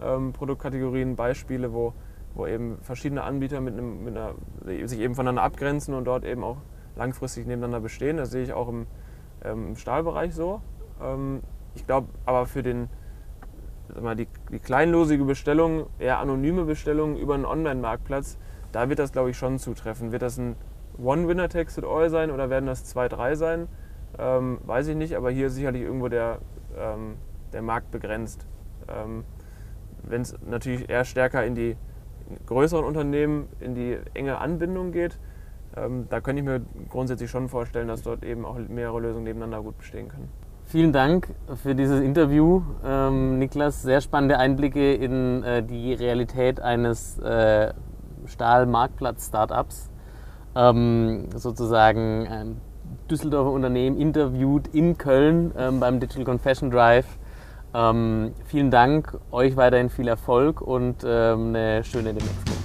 ähm, Produktkategorien Beispiele, wo, wo eben verschiedene Anbieter mit einem, mit einer, sich eben voneinander abgrenzen und dort eben auch langfristig nebeneinander bestehen. Das sehe ich auch im, ähm, Stahlbereich so. Ähm, ich glaube aber für den, mal, die, die kleinlosige Bestellung, eher anonyme Bestellung über einen Online-Marktplatz, da wird das, glaube ich, schon zutreffen. Wird das ein One Winner Takes It All sein oder werden das zwei, drei sein? Ähm, weiß ich nicht, aber hier ist sicherlich irgendwo der, ähm, der Markt begrenzt. Ähm, Wenn es natürlich eher stärker in die größeren Unternehmen, in die enge Anbindung geht, ähm, da könnte ich mir grundsätzlich schon vorstellen, dass dort eben auch mehrere Lösungen nebeneinander gut bestehen können. Vielen Dank für dieses Interview, ähm, Niklas. Sehr spannende Einblicke in äh, die Realität eines äh, Stahl-Marktplatz-Startups ähm, sozusagen ein Düsseldorfer Unternehmen interviewt in Köln ähm, beim Digital Confession Drive. Ähm, vielen Dank, euch weiterhin viel Erfolg und ähm, eine schöne Demnächst.